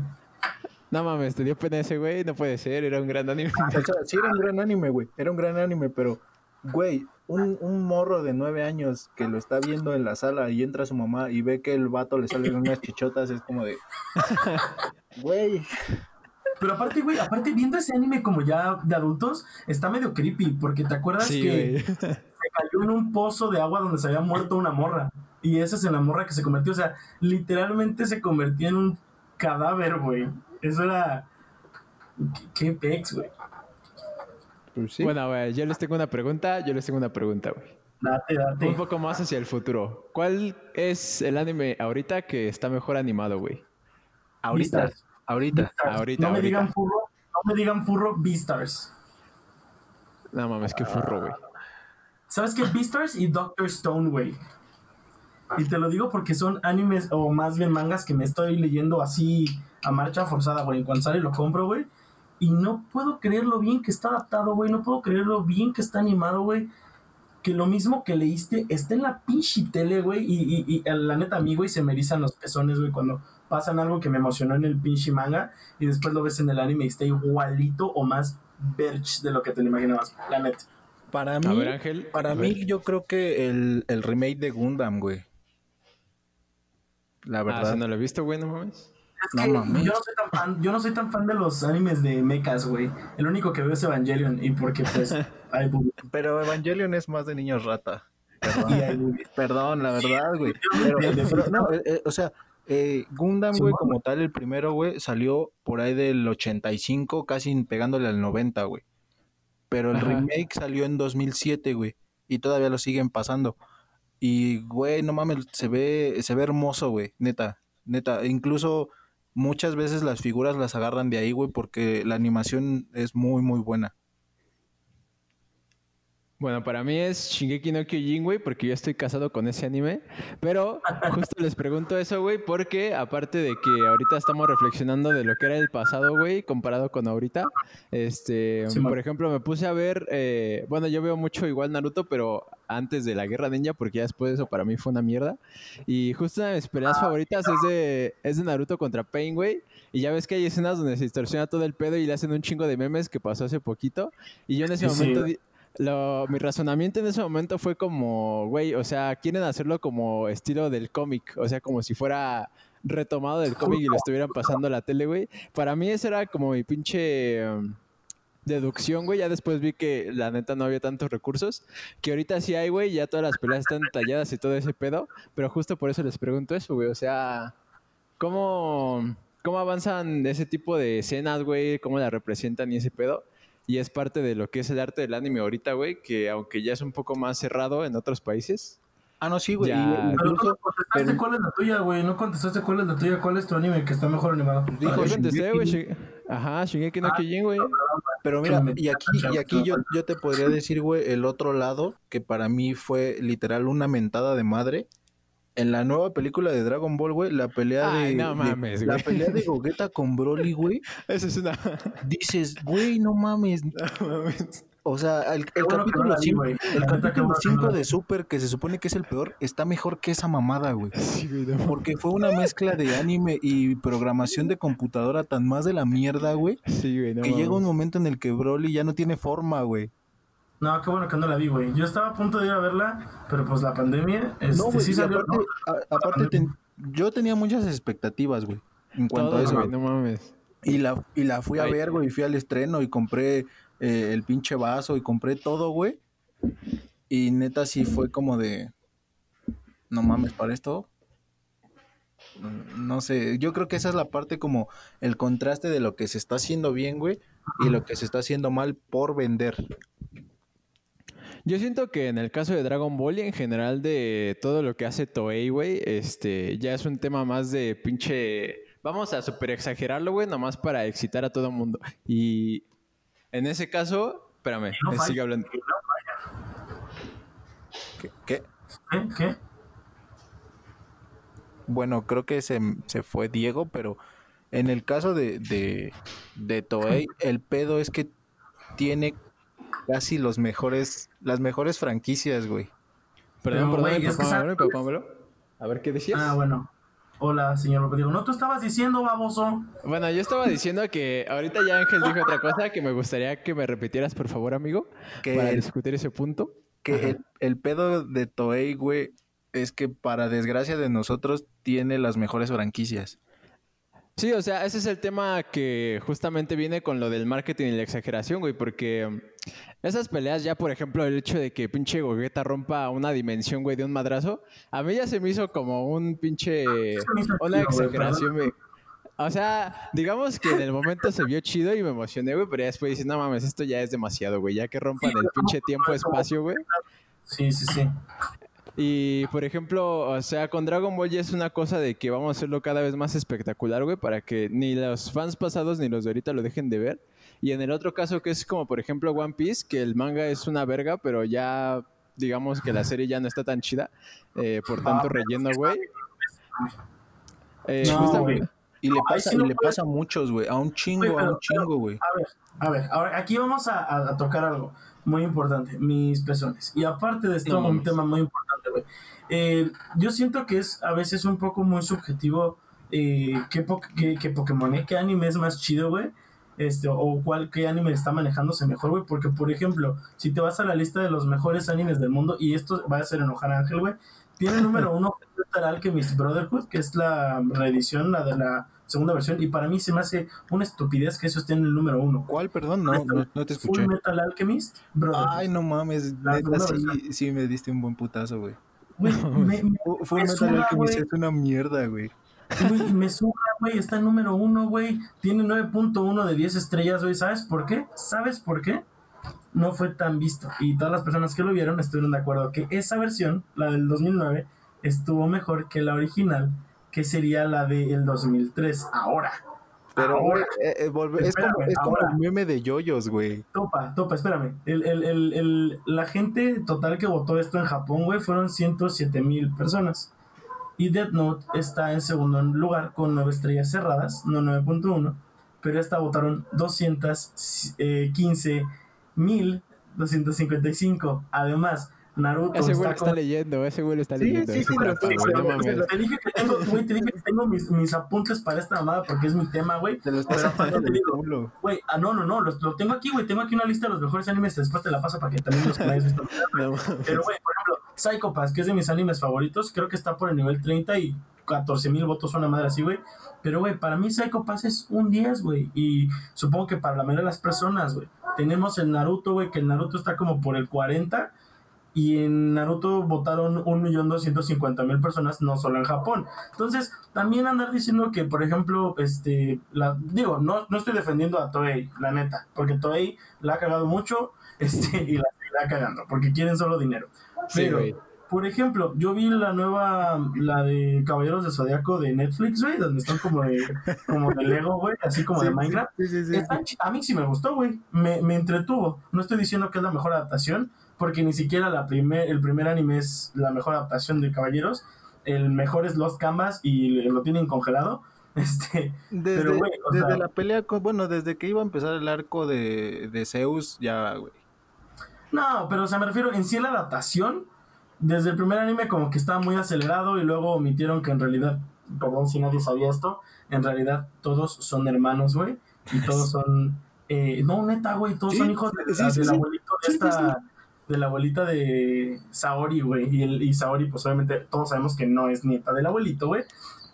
No mames, te dio pena ese güey, no puede ser, era un gran anime. *laughs* O sea, sí era un gran anime, güey. Era un gran anime, pero, güey, un, un morro de nueve años que lo está viendo en la sala y entra su mamá y ve que el vato le salen unas chichotas, es como de. *laughs* Güey. Pero aparte, güey, aparte viendo ese anime como ya de adultos, está medio creepy, porque te acuerdas Sí, que güey. se cayó en un pozo de agua donde se había muerto una morra. Y esa es en la morra que se convirtió, o sea, literalmente se convirtió en un cadáver, güey. Eso era... ¿Qué qué pex, güey? Pues sí. Bueno, güey, yo les tengo una pregunta, yo les tengo una pregunta, güey. Date, Un date. poco más hacia el futuro. ¿Cuál es el anime ahorita que está mejor animado, güey? ahorita, Beastars. ahorita. Beastars. ahorita, No me digan furro, no me digan furro Beastars. No mames, qué furro, güey. ¿Sabes qué? Beastars y Doctor Stone, güey. Y te lo digo porque son animes, o más bien mangas, que me estoy leyendo así a marcha forzada, güey. En cuanto sale lo compro, güey. Y no puedo creer lo bien que está adaptado, güey. No puedo creer lo bien que está animado, güey. Que lo mismo que leíste está en la pinche tele, güey. Y, y, y la neta, a mí, güey, se me erizan los pezones, güey, cuando pasan algo que me emocionó en el pinche manga. Y después lo ves en el anime y está igualito o más verge de lo que te lo imaginabas. La neta. Para A mí, ver, Ángel. para mí, ver. yo creo que el, el remake de Gundam, güey. La Ah, verdad. si no lo he visto, güey, no mames. Es No que mames. yo no soy tan fan, yo no soy tan fan de los animes de mechas, güey. El único que veo es Evangelion y porque pues *laughs* hay. Pero Evangelion es más de niños rata. Perdón. Hay. Perdón, la verdad, güey. *laughs* Pero, pero no, eh, eh, o sea, eh, Gundam, güey, como tal, el primero, güey, salió por ahí del 85, casi pegándole al 90, güey. Pero el Ajá. remake salió en 2007, güey, y todavía lo siguen pasando. Y, güey, no mames, se ve, se ve hermoso, güey, neta, neta. Incluso muchas veces las figuras las agarran de ahí, güey, porque la animación es muy, muy buena. Bueno, para mí es Shingeki no Kyojin, güey, porque yo estoy casado con ese anime. Pero justo les pregunto eso, güey, porque aparte de que ahorita estamos reflexionando de lo que era el pasado, güey, comparado con ahorita, este, Sí, por ejemplo, me puse a ver, eh, bueno, yo veo mucho igual Naruto, pero antes de la Guerra Ninja, porque ya después de eso para mí fue una mierda. Y justo una de mis peleas favoritas es de, es de Naruto contra Pain, güey. Y ya ves que hay escenas donde se distorsiona todo el pedo y le hacen un chingo de memes que pasó hace poquito. Y yo en ese Sí, momento... lo, mi razonamiento en ese momento fue como, güey, o sea, quieren hacerlo como estilo del cómic, o sea, como si fuera retomado del cómic y lo estuvieran pasando a la tele, güey. Para mí esa era como mi pinche um, deducción, güey. Ya después vi que la neta no había tantos recursos, que ahorita sí hay, güey, ya todas las peleas están talladas y todo ese pedo, pero justo por eso les pregunto eso, güey, o sea, ¿cómo, cómo avanzan ese tipo de escenas, güey? ¿Cómo la representan y ese pedo? Y es parte de lo que es el arte del anime ahorita, güey, que aunque ya es un poco más cerrado en otros países. Ah, no, sí, güey. Ya. Pero no contestaste pero- cuál es la tuya, güey. No contestaste cuál es la tuya, cuál es tu anime que está mejor animado. Dijo Yo ver. contesté, güey. Ajá, Shingeki no Kyojin, güey. Pero mira, y aquí, y aquí yo, yo te podría decir, güey, el otro lado, que para mí fue literal una mentada de madre. En la nueva película de Dragon Ball, güey, la pelea Ay, de, no de- mames, la güey. pelea de *laughs* Gogeta con Broly, güey, Esa es una... dices, güey, no mames, *laughs* No mames. O sea, el, el bueno capítulo la vi, 5 güey. el La neta, qué capítulo bueno que no 5 la vi. de Super, que se supone que es el peor, está mejor que esa mamada, güey. Sí, güey, no. Porque fue una mezcla de anime y programación de computadora tan más de la mierda, güey, Sí, güey, no que llega un momento en el que Broly ya no tiene forma, güey. No, qué bueno que no la vi, güey. Yo estaba a punto de ir a verla, pero pues la pandemia, este, No, güey, sí y salió, aparte, ¿no? a- aparte ten- yo tenía muchas expectativas, güey, en cuanto a Todo, eso. güey, no mames. Y la, y la fui a ver, güey, fui al estreno y compré eh, el pinche vaso y compré todo, güey. Y neta sí fue como de, no mames, para esto. No sé, yo creo que esa es la parte como el contraste de lo que se está haciendo bien, güey, y lo que se está haciendo mal por vender. Yo siento que en el caso de Dragon Ball y en general de todo lo que hace Toei, güey, este, ya es un tema más de pinche... Vamos a super exagerarlo, güey, nomás para excitar a todo el mundo. Y en ese caso, espérame, no falla. sigue hablando. ¿Qué? qué? ¿Qué? ¿Qué? Bueno, creo que se, se fue Diego, pero en el caso de, de, de Toei, el pedo es que tiene casi los mejores, las mejores franquicias, güey. Perdón, Pero, perdón, güey, papá, papá. A ver, ¿qué decías? Ah, bueno. Hola, señor López. Digo, no, tú estabas diciendo, baboso. Bueno, yo estaba diciendo que ahorita ya Ángel dijo otra cosa que me gustaría que me repitieras, por favor, amigo, Que para el- discutir ese punto. Que el, el pedo de Toei, güey, es que para desgracia de nosotros tiene las mejores franquicias. Sí, o sea, ese es el tema que justamente viene con lo del marketing y la exageración, güey, porque um, esas peleas ya, por ejemplo, el hecho de que pinche Gogeta rompa una dimensión, güey, de un madrazo, a mí ya se me hizo como un pinche... hizo una exageración, güey. O sea, digamos que en el momento se vio chido y me emocioné, güey, pero ya después dices, no mames, esto ya es demasiado, güey, ya que rompan el pinche tiempo-espacio, güey. Sí, sí, sí. Y por ejemplo, o sea, con Dragon Ball ya es una cosa de que vamos a hacerlo cada vez más espectacular, güey, para que ni los fans pasados ni los de ahorita lo dejen de ver. Y en el otro caso que es como por ejemplo One Piece, que el manga es una verga, pero ya digamos que la serie ya no está tan chida eh, por tanto relleno, güey. Eh, No. Y le pasa, sí y le pasa a muchos, güey. A un chingo, a un chingo, güey. A ver, a ver, ahora aquí vamos a, tocar algo muy importante, mis pezones. Y aparte de esto, No un tema muy importante, güey. Eh, yo siento que es a veces un poco muy subjetivo eh, qué, po- qué, qué Pokémon, eh, qué anime es más chido, güey. Este, o cuál, qué anime está manejándose mejor, güey. Porque, por ejemplo, si te vas a la lista de los mejores animes del mundo, y esto va a hacer enojar a Ángel, güey. Tiene número *laughs* uno Alchemist Brotherhood, que es la reedición, la de la segunda versión. Y para mí se me hace una estupidez que eso esté en el número uno. ¿Cuál, perdón? No, no, no te escuché. Full Metal Alchemist Brotherhood. Ay, no mames. Neta, sí, sí me diste un buen putazo, güey. Güey, me, me, Fu- Full Me Metal suda, Alchemist es una mierda, güey. güey, me suba, güey, está en número uno, güey. Tiene 9.1 de 10 estrellas, güey. ¿Sabes por qué? ¿Sabes por qué? No fue tan visto. Y todas las personas que lo vieron estuvieron de acuerdo que esa versión, la del 2009, estuvo mejor que la original, que sería la del 2003. Ahora. Pero, ahora. eh, eh, volve- es como, es como ahora. el meme de yoyos, güey. Topa, topa, espérame. El, el, el, el- la gente total que votó esto en Japón, güey, fueron 107 mil personas. Y Death Note está en segundo lugar con 9 estrellas cerradas, no 9.1. Pero esta votaron 215 mil 255. Además, Naruto Ese güey está lo está con- leyendo, ese güey lo está Sí, leyendo. sí, sí, pero sí, pero- no. Te dije que tengo, güey, te dije que tengo mis, mis apuntes para esta mamada porque es mi tema, güey. Te lo estás Pero te digo. Güey, ah, no, no, no, lo, lo tengo aquí, güey. Tengo aquí una lista de los mejores animes. Después te la paso para que también los visto. *laughs* No mames. Pero, güey, por ejemplo, Psycho Pass, que es de mis animes favoritos, creo que está por el nivel 30 y 14 mil votos, una madre así, güey. Pero, güey, para mí Psycho Pass es un 10, güey. Y supongo que para la mayoría de las personas, güey. Tenemos el Naruto, güey, que el Naruto está como por el 40. Y en Naruto votaron 1.250.000 personas, no solo en Japón. Entonces, también andar diciendo que, por ejemplo, este, la, digo, no, no estoy defendiendo a Toei, la neta, porque Toei la ha cagado mucho *laughs* este, y la seguirá cagando, porque quieren solo dinero. Sí, Pero, por ejemplo, yo vi la nueva, la de Caballeros de Zodiaco de Netflix, güey, donde están como de, como de Lego, güey, así como de Minecraft. Sí, a mí sí me gustó, güey. Me, me entretuvo. No estoy diciendo que es la mejor adaptación, porque ni siquiera la primer, el primer anime es la mejor adaptación de Caballeros. El mejor es Lost Canvas y lo tienen congelado. *laughs* Este, Desde, pero, güey, o desde sea- la pelea, con- bueno, desde que iba a empezar el arco de, de Zeus, ya, güey. No, pero o sea, me refiero en sí la adaptación. Desde el primer anime como que estaba muy acelerado y luego omitieron que en realidad, perdón si nadie sabía esto, en realidad todos son hermanos, güey. Y todos *laughs* son... eh, no, neta, güey, todos Sí, son hijos de, sí, sí, del abuelito de esta... De la abuelita de Saori, güey. Y, el, y Saori, pues obviamente todos sabemos que no es nieta del abuelito, güey.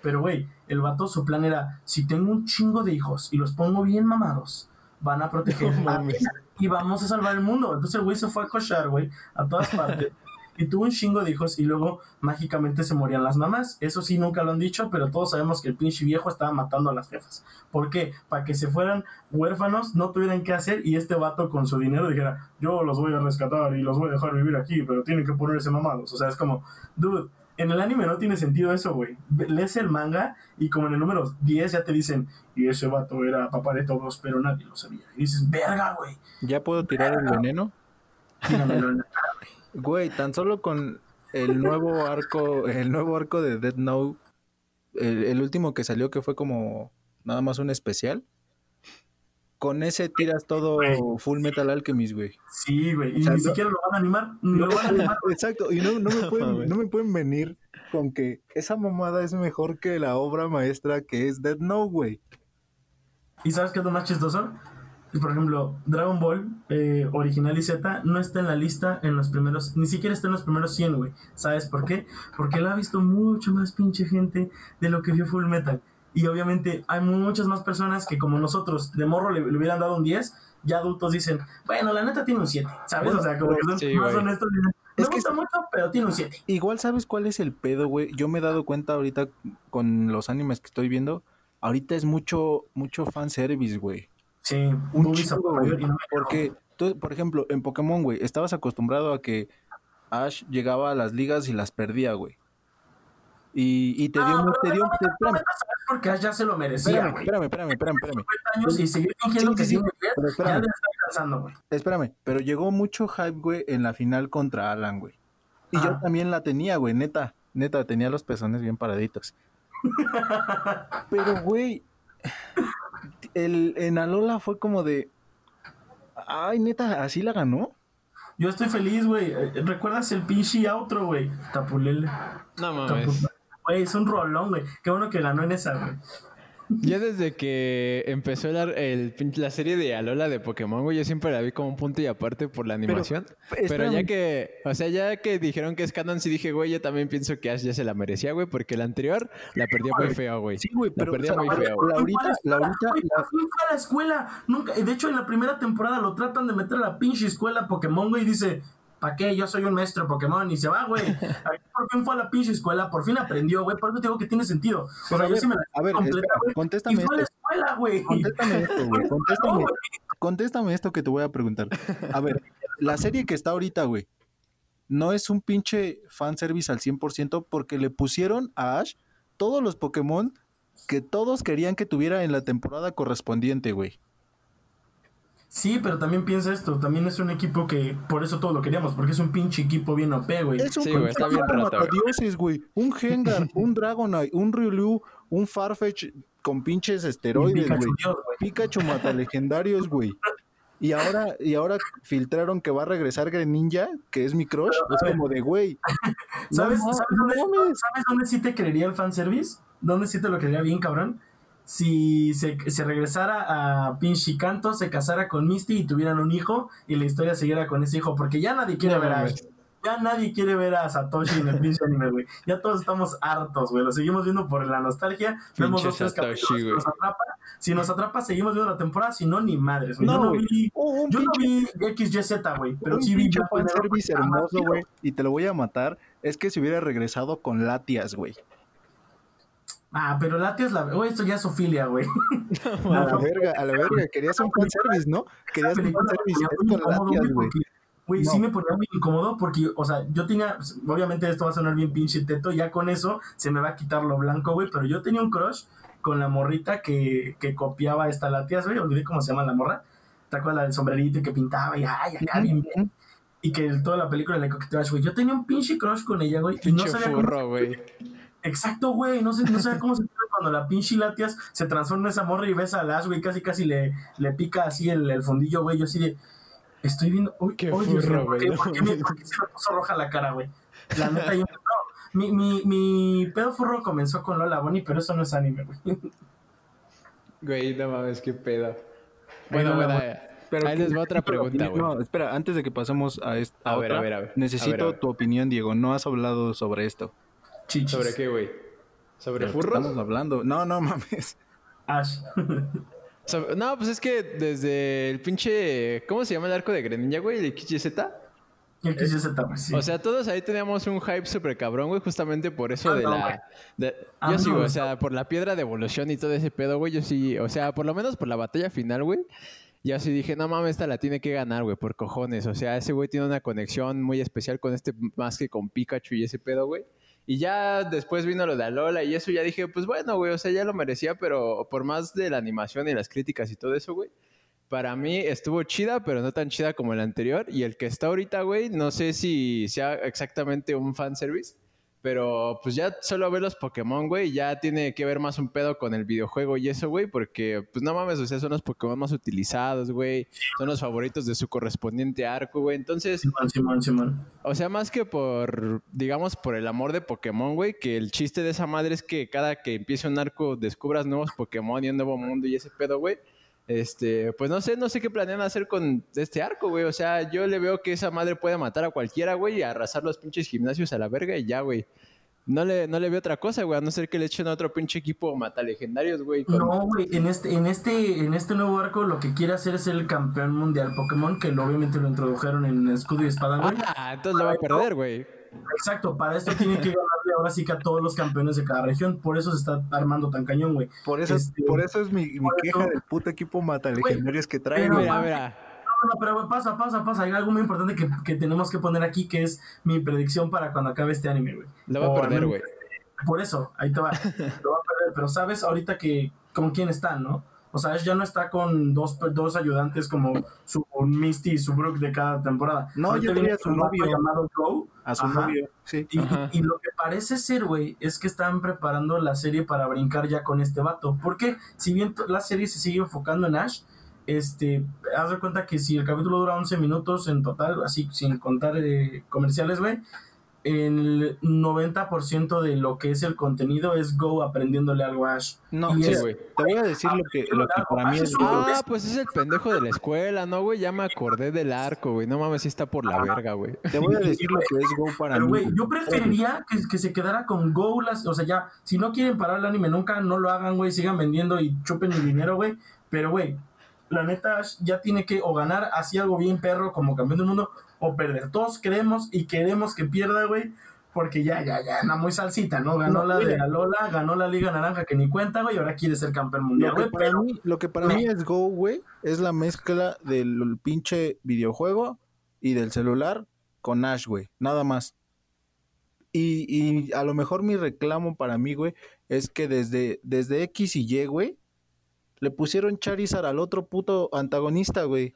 Pero, güey, el vato, su plan era, si tengo un chingo de hijos y los pongo bien mamados, van a proteger No a mames. y vamos a salvar el mundo. Entonces el güey se fue a cochar, güey, a todas partes. *laughs* Y tuvo un chingo de hijos y luego mágicamente se morían las mamás. Eso sí, nunca lo han dicho, pero todos sabemos que el pinche viejo estaba matando a las jefas. ¿Por qué? Para que se fueran huérfanos, no tuvieran qué hacer y este vato con su dinero dijera, yo los voy a rescatar y los voy a dejar vivir aquí, pero tienen que ponerse mamados. O sea, es como, dude, en el anime no tiene sentido eso, güey. Lees el manga y como en el número 10 ya te dicen, y ese vato era papá de todos, pero nadie lo sabía. Y dices, verga, güey. ¿Ya puedo tirar el veneno? Tíramelo en la Güey, tan solo con el nuevo arco, el nuevo arco de Dead Note, el, el último que salió que fue como nada más un especial. Con ese tiras todo Full Metal Alchemist, güey. Sí, güey. Y O sea, ni no- siquiera lo van a animar. Ni lo van a *laughs* animar. Exacto, y no, no me *laughs* pueden, no me pueden venir con que esa mamada es mejor que la obra maestra que es Dead Note, güey. ¿Y sabes qué es lo más chistoso? Por ejemplo, Dragon Ball eh, original y Z no está en la lista en los primeros, ni siquiera está en los primeros 100, güey. ¿Sabes por qué? Porque la ha visto mucho más pinche gente de lo que vio Full Metal. Y obviamente hay muchas más personas que como nosotros de morro le, le hubieran dado un 10, ya adultos dicen, bueno, la neta tiene un 7, ¿sabes? Bueno, o sea, como que son sí, más güey. honestos. Me Es que gusta mucho, pero tiene un 7. Igual sabes cuál es el pedo, güey. Yo me he dado cuenta ahorita con los animes que estoy viendo. Ahorita es mucho, mucho fanservice, güey. Sí, Un chingo, güey. Porque tú, por ejemplo, en Pokémon, güey, estabas acostumbrado a que Ash llegaba a las ligas y las perdía, güey. Y, y te dio, Ah, te dio, me te- ¿sabes? Porque Ash ya se lo merecía, espérame, güey. espérame, espérame, espérame, espérame. 50 años y seguir fingiendo que sí, sí, tiene 10, pero ya espérame. güey. Espérame, pero llegó mucho hype, güey, en la final contra Alan, güey. Y yo también la tenía, güey, neta. Neta, tenía los pezones bien paraditos. *laughs* Pero, güey, el, en Alola fue como de... Ay, neta, ¿así la ganó? Yo estoy feliz, güey. Eh, ¿Recuerdas el pinche outro, güey? Tapulele. No mames. Güey, es un rolón, güey. Qué bueno que ganó en esa, güey. Ya desde que empezó la, el la serie de Alola de Pokémon, güey, yo siempre la vi como un punto y aparte por la animación. Pero, ya que, o sea, ya que dijeron que es canon, sí dije, güey, yo también pienso que Ash ya se la merecía, güey, porque la anterior la perdió muy feo, güey. Sí, güey, La pero... perdía o sea, muy feo, güey. Laurita, la Laurita, la- fue a la escuela. Nunca, y de hecho, en la primera temporada lo tratan de meter a la pinche escuela Pokémon, güey, y dice, ¿para qué? Yo soy un maestro Pokémon. Y se va, güey. Por fin fue a la pinche escuela, por fin aprendió, güey. Por eso te digo que tiene sentido. O Pero sea, a yo ver, sí me la a ver, completa, espera, güey. contéstame Y fue a la esto. escuela, güey. Contéstame *laughs* esto, güey. Contéstame, güey. contéstame esto que te voy a preguntar. A ver, la serie que está ahorita, güey, no es un pinche fanservice al 100% porque le pusieron a Ash todos los Pokémon que todos querían que tuviera en la temporada correspondiente, güey. Sí, pero también piensa esto, también es un equipo que por eso todos lo queríamos, porque es un pinche equipo bien OP, güey. Es un Sí, güey, está bien güey. matadioses, güey. Un Gengar, *laughs* un Dragonite, un Riolu, un Farfetch con pinches Y esteroides, Pikachu, güey. Dios, güey. Pikachu mata legendarios, güey. Y ahora, y ahora filtraron que va a regresar Greninja, que es mi crush. Pero, es como de, güey. *laughs* ¿Sabes, ma- ¿sabes, no dónde. ¿Sabes dónde sí te creería el fanservice? ¿Dónde sí te lo creería bien, cabrón? Si se, se regresara a pinche Canto, se casara con Misty y tuvieran un hijo y la historia siguiera con ese hijo, porque ya nadie quiere No ver a. Ash. Ya nadie quiere ver a Satoshi en el pinche anime, güey. Ya todos estamos hartos, güey. Lo seguimos viendo por la nostalgia. Vemos dos, tres Satoshi, capítulos. Nos atrapa, si nos atrapa, seguimos viendo la temporada. Si no, ni madres, güey. No, yo no vi, un yo no pinche- vi XYZ, güey. Pero un sí vi jamás hermoso, vi, güey. Y te lo voy a matar. Es que si hubiera regresado con Latias, güey. Ah, pero Latias la. Güey, esto ya es Ophelia, güey. *laughs* *laughs* A la verga, a la verga. Querías un fanservice, ¿no? Querías un fanservice. Es con Latias, güey, No. sí me ponía muy incómodo porque, o sea, yo tenía, pues, obviamente esto va a sonar bien pinche teto, ya con eso se me va a quitar lo blanco, güey, pero yo tenía un crush con la morrita que, que copiaba esta latias, güey, olvidé cómo se llama la morra, ¿te acuerdas la del sombrerito y que pintaba y ay, acá bien, bien? Y que toda la película le coqueteaba, güey, yo tenía un pinche crush con ella, güey, y no sabía cómo furro, güey. Exacto, güey. No sé, no sé cómo se siente cuando la pinche Latias se transforma en esa morra y besa a Ash, güey. Casi, casi le, le pica así el, el fondillo, güey. Yo así de. Estoy viendo. Uy, Qué oye, furro, ¿por, qué, güey, por, qué por se me puso roja la cara, güey? La neta, yo. No, mi, mi, mi pedo furro comenzó con Lola Bonnie, pero eso no es anime, güey. Güey, no mames, qué pedo. Bueno, bueno, Pero ahí ¿qué- les va otra pregunta, güey. No, espera, antes de que pasemos a esta A ver, a ver, a ver. necesito A ver, a ver. tu opinión, Diego. No has hablado sobre esto. Chichis. ¿Sobre qué, güey? ¿Sobre ¿De furros? Estamos hablando. No, no mames. Ash. *laughs* No, pues es que desde el pinche... ¿Cómo se llama el arco de Greninja, güey? ¿El XYZ? El que sí. O sea, todos ahí teníamos un hype súper cabrón, güey, justamente por eso de Ah, no, güey. la... de- Ah, yo sí, no, güey, o no. sea, por la piedra de evolución y todo ese pedo, güey, yo sí... O sea, por lo menos por la batalla final, güey. Yo sí dije, no mames, esta la tiene que ganar, güey, por cojones. O sea, ese güey tiene una conexión muy especial con este, más que con Pikachu y ese pedo, güey. Y ya después vino lo de Alola y eso ya dije, pues bueno, güey, o sea, ya lo merecía, pero por más de la animación y las críticas y todo eso, güey, para mí estuvo chida, pero no tan chida como el anterior. Y el que está ahorita, güey, no sé si sea exactamente un fanservice, pero pues ya solo ver los Pokémon, güey, ya tiene que ver más un pedo con el videojuego y eso, güey, porque pues no mames, o sea, son los Pokémon más utilizados, güey, son los favoritos de su correspondiente arco, güey. Entonces, Simón, Simón, Simón. o sea, más que por, digamos, por el amor de Pokémon, güey, que el chiste de esa madre es que cada que empiece un arco descubras nuevos Pokémon y un nuevo mundo y ese pedo, güey. Este, pues no sé, no sé qué planean hacer con este arco, güey. O sea, yo le veo que esa madre puede matar a cualquiera, güey, y arrasar los pinches gimnasios a la verga y ya, güey. No le, no le veo otra cosa, güey, a no ser que le echen a otro pinche equipo mata legendarios, güey. con- No, güey, en este, en este, en este nuevo arco lo que quiere hacer es ser el campeón mundial Pokémon, que obviamente lo introdujeron en Escudo y Espada, güey. Ah, entonces lo va a perder, güey. Exacto, para esto tiene que ganarle ahora sí que a todos los campeones de cada región, por eso se está armando tan cañón, güey. Por eso, Este, por eso es mi, mi queja eso- del puto equipo mata legendarios que traen. pero- güey. Mira, mira. No, no, pero güey, pasa, pasa, pasa. Hay algo muy importante que, que tenemos que poner aquí, que es mi predicción para cuando acabe este anime, güey. Lo va a perder, güey. Por eso, ahí te va. Lo va a perder, pero sabes ahorita que con quién están, ¿no? O sea, Ash ya no está con dos, dos ayudantes como su Misty y su Brook de cada temporada. No, Ahorita viene trae a su novio. llamado Go. A su Ajá. novio, sí. Y, lo que parece ser, güey, es que están preparando la serie para brincar ya con este vato. Porque si bien la serie se sigue enfocando en Ash, este, haz de cuenta que si el capítulo dura 11 minutos en total, así sin contar eh, comerciales, güey, el 90% de lo que es el contenido es Go aprendiéndole algo a Ash. No, Sí, güey. te voy a decir lo que, lo que para mí es Ah, pues es el pendejo de la escuela, ¿no, güey? Ya me acordé del arco, güey. No mames, sí está por la verga, güey. *laughs* Te voy a decir lo que es Go para Pero, mí. güey, yo preferiría que, que se quedara con Go. Las, o sea, ya, si no quieren parar el anime nunca, no lo hagan, güey. Sigan vendiendo y chupen el dinero, güey. Pero, güey, la neta Ash ya tiene que o ganar así algo bien perro como campeón del mundo o perder. Todos creemos y queremos que pierda, güey. Porque ya, ya, ya, anda muy salsita, ¿no? Ganó No, la de mira. la Lola, ganó la Liga Naranja que ni cuenta, güey, y ahora quiere ser campeón mundial, Lo que güey. para Pero, mí, lo que para mí es Go, güey, es la mezcla del pinche videojuego y del celular con Ash, güey. Nada más. Y, y a lo mejor mi reclamo para mí, güey, es que desde, desde X y Y, güey, le pusieron Charizard al otro puto antagonista, güey.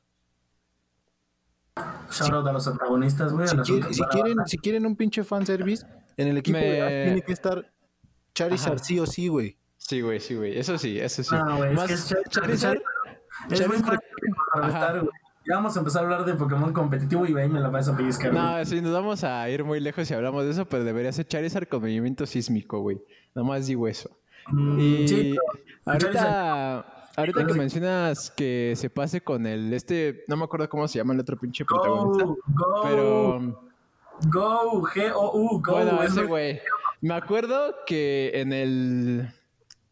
Shout out a los antagonistas, güey. Si, quiere- si para- quieren, si quieren un pinche fanservice, en el equipo de Me- Ash tiene que estar Charizard Ajá. sí o sí, güey. Sí, güey, sí, güey. Eso sí, eso sí. No, güey, es Más que es Charizard- Charizard, Es muy Charizard- fácil contrarrestar, Ajá. güey. Ya vamos a empezar a hablar de Pokémon competitivo y ahí me la vas a pellizcar. güey. No, sí, nos vamos a ir muy lejos si hablamos de eso, pero debería ser Charizard con movimiento sísmico, güey. Nada más digo eso. Mm, Y sí, ahorita, ahorita que mencionas que se pase con el este, no me acuerdo cómo se llama el otro pinche protagonista, Go, go, pero Go, G-O-U, Go. bueno, es ese güey. Me acuerdo que en el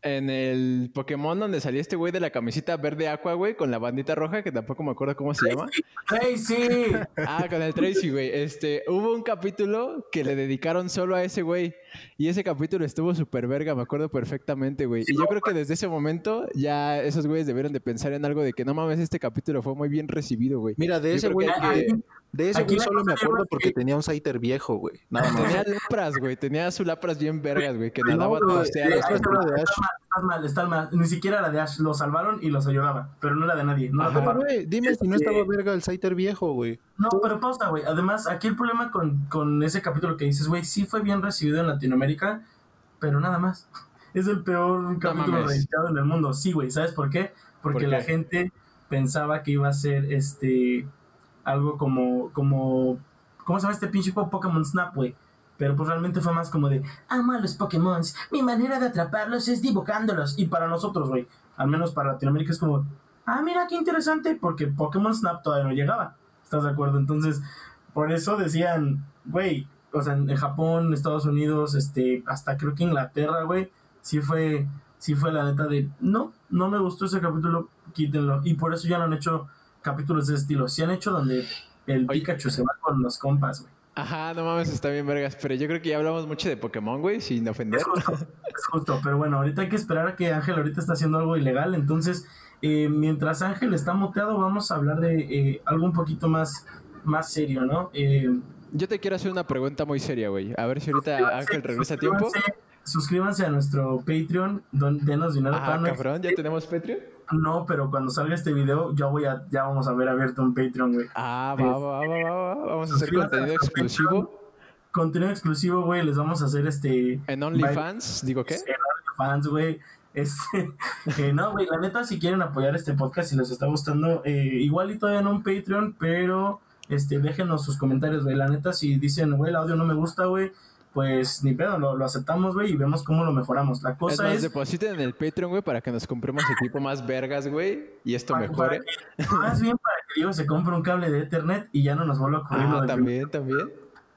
en el Pokémon donde salía este güey de la camisita verde aqua, güey, con la bandita roja, que tampoco me acuerdo cómo se llama. Tracy. Ah, con el Tracy, güey. Este, hubo un capítulo que le dedicaron solo a ese güey. Y ese capítulo estuvo súper verga, me acuerdo perfectamente, güey. Y yo creo que desde ese momento ya esos güeyes debieron de pensar en algo de que no mames, este capítulo fue muy bien recibido, güey. Mira, de ese güey, que- de, de ese aquí güey solo me acuerdo porque que- tenía un Scyther viejo, güey. Nada más. Tenía lapras, güey. Tenía su lapras bien vergas, güey. Que No, nadaba güey, todo es Estás mal, estás mal. Ni siquiera era de Ash. Lo salvaron y los ayudaba. Pero no era de nadie. No, la Ajá. Güey, dime si no Este- estaba verga el Scyther viejo, güey. No, pero pausa, güey. Además, aquí el problema con, con ese capítulo que dices, güey, sí fue bien recibido en Latinoamérica, pero nada más. *laughs* Es el peor capítulo registrado en el mundo. Sí, güey. ¿Sabes por qué? Porque ¿Por la gente pensaba que iba a ser este algo como, como, ¿cómo se llama este pinche Pokémon Snap, güey? Pero pues realmente fue más como de, amo a los Pokémon, mi manera de atraparlos es dibujándolos. Y para nosotros, güey, al menos para Latinoamérica es como, ah, mira qué interesante, porque Pokémon Snap todavía no llegaba. ¿Estás de acuerdo? Entonces, por eso decían, güey, o sea, en Japón, Estados Unidos, este, hasta creo que Inglaterra, güey, sí fue, sí fue la neta de, no, no me gustó ese capítulo, quítenlo. Y por eso ya no han hecho capítulos de ese estilo. Sí han hecho donde el Pikachu se va con los compas, güey. Ajá, no mames, está bien vergas, pero yo creo que ya hablamos mucho de Pokémon, güey, sin ofender. Es justo, es justo, pero bueno, ahorita hay que esperar a que Ángel ahorita está haciendo algo ilegal, entonces, eh, mientras Ángel está muteado, vamos a hablar de eh, algo un poquito más, más serio, ¿no? Eh, yo te quiero hacer una pregunta muy seria, güey. A ver si ahorita Ángel regresa a tiempo. Suscríbanse a nuestro Patreon, don, denos dinero. Ah, cabrón, ¿ya tenemos Patreon? No, pero cuando salga este video, ya voy a, ya vamos a ver abierto un Patreon, güey. Ah, va, va, va, va, Vamos a hacer contenido exclusivo. Contenido exclusivo, güey. Les vamos a hacer este. En OnlyFans, digo qué? En OnlyFans, güey. Este, *laughs* eh, no, güey, la neta, si quieren apoyar este podcast y les está gustando, eh, igual y todavía no un Patreon, pero este, déjenos sus comentarios, güey. La neta, si dicen, güey, el audio no me gusta, güey, pues ni pedo, lo, aceptamos, güey, y vemos cómo lo mejoramos. La cosa es. depositen en el Patreon, güey, para que nos compremos equipo más vergas, güey, y esto mejore. más bien para que Diego se compre un cable de Ethernet y ya no nos vuelva a ocurrir ah, también, también.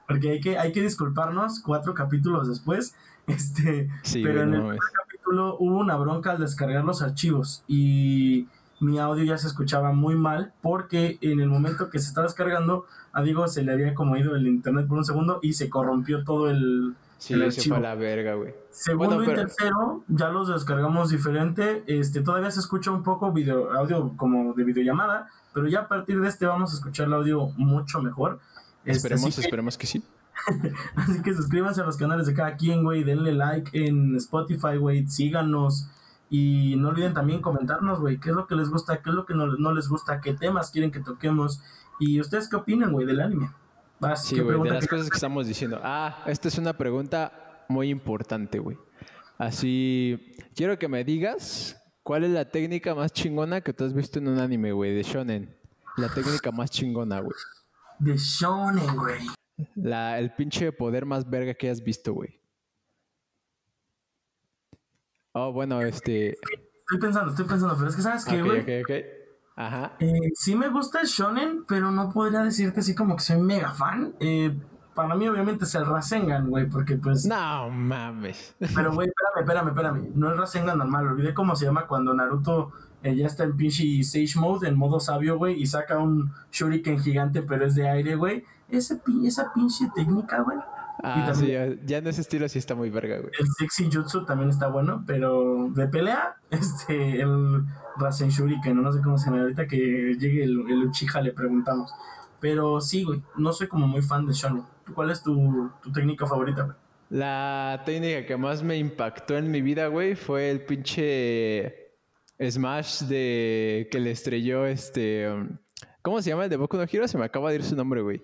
Porque hay que, hay que disculparnos cuatro capítulos después. *laughs* Este, pero en el capítulo hubo una bronca al descargar los archivos y mi audio ya se escuchaba muy mal porque en el momento que se estaba descargando a Diego se le había como ido el internet por un segundo y se corrompió todo el, sí, el archivo. Se fue a la verga, güey. Segundo y tercero, ya los descargamos diferente. Este, todavía se escucha un poco video, audio como de videollamada, pero ya a partir de este vamos a escuchar el audio mucho mejor. Este, esperemos, esperemos que sí. *laughs* así que suscríbanse a los canales de cada quien, güey. Denle like en Spotify, güey. Síganos. Y no olviden también comentarnos, güey, qué es lo que les gusta, qué es lo que no, les gusta, qué temas quieren que toquemos. Y ustedes qué opinan, güey, del anime. sí, güey, de las cosas que estamos diciendo. Ah, esta es una pregunta muy importante, güey. Así, quiero que me digas cuál es la técnica más chingona que tú has visto en un anime, güey, de shonen. La técnica más chingona, güey. De shonen, güey. La, el pinche poder más verga que has visto, güey. Oh, bueno, este. Estoy pensando, estoy pensando, pero es que sabes que, güey. Ok, ok, Ajá. Eh, sí me gusta el shonen, pero no podría decirte así como que soy mega fan. Eh, para mí, obviamente, es el Rasengan, güey, porque pues. No mames. Pero, güey, espérame, espérame, espérame. No es Rasengan normal, olvidé cómo se llama cuando Naruto eh, ya está en pinche Sage Mode, en modo sabio, güey, y saca un Shuriken gigante, pero es de aire, güey. Esa, esa pinche técnica, güey. Ah, sí, ya en ese estilo sí está muy verga, güey. El Sexy Jutsu también está bueno, pero de pelea, *laughs* este, el Rasen Shuriken, no sé cómo se llama, ahorita que llegue el, el Uchiha le preguntamos. Pero sí, güey, no soy como muy fan de Shonen. ¿Cuál es tu, tu técnica favorita, güey? La técnica que más me impactó en mi vida, güey, fue el pinche Smash de que le estrelló este ¿Cómo se llama el de Boku no Hero? Se me acaba de ir su nombre, güey.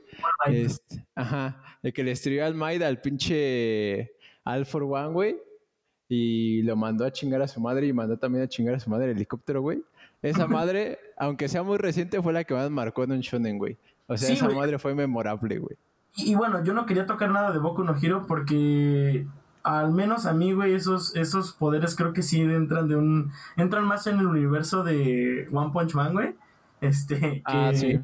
Este, ajá. El que le estrelló al Maida al pinche All for One, güey. Y lo mandó a chingar a su madre y mandó también a chingar a su madre el helicóptero, güey. Esa madre, aunque sea muy reciente, fue la que más marcó en un shonen, güey. O sea, esa madre fue memorable, güey. Y, bueno, yo no quería tocar nada de Boku no Hero porque al menos a mí, güey, esos, esos poderes creo que sí entran de un... Entran más en el universo de One Punch Man, güey este, ah, que,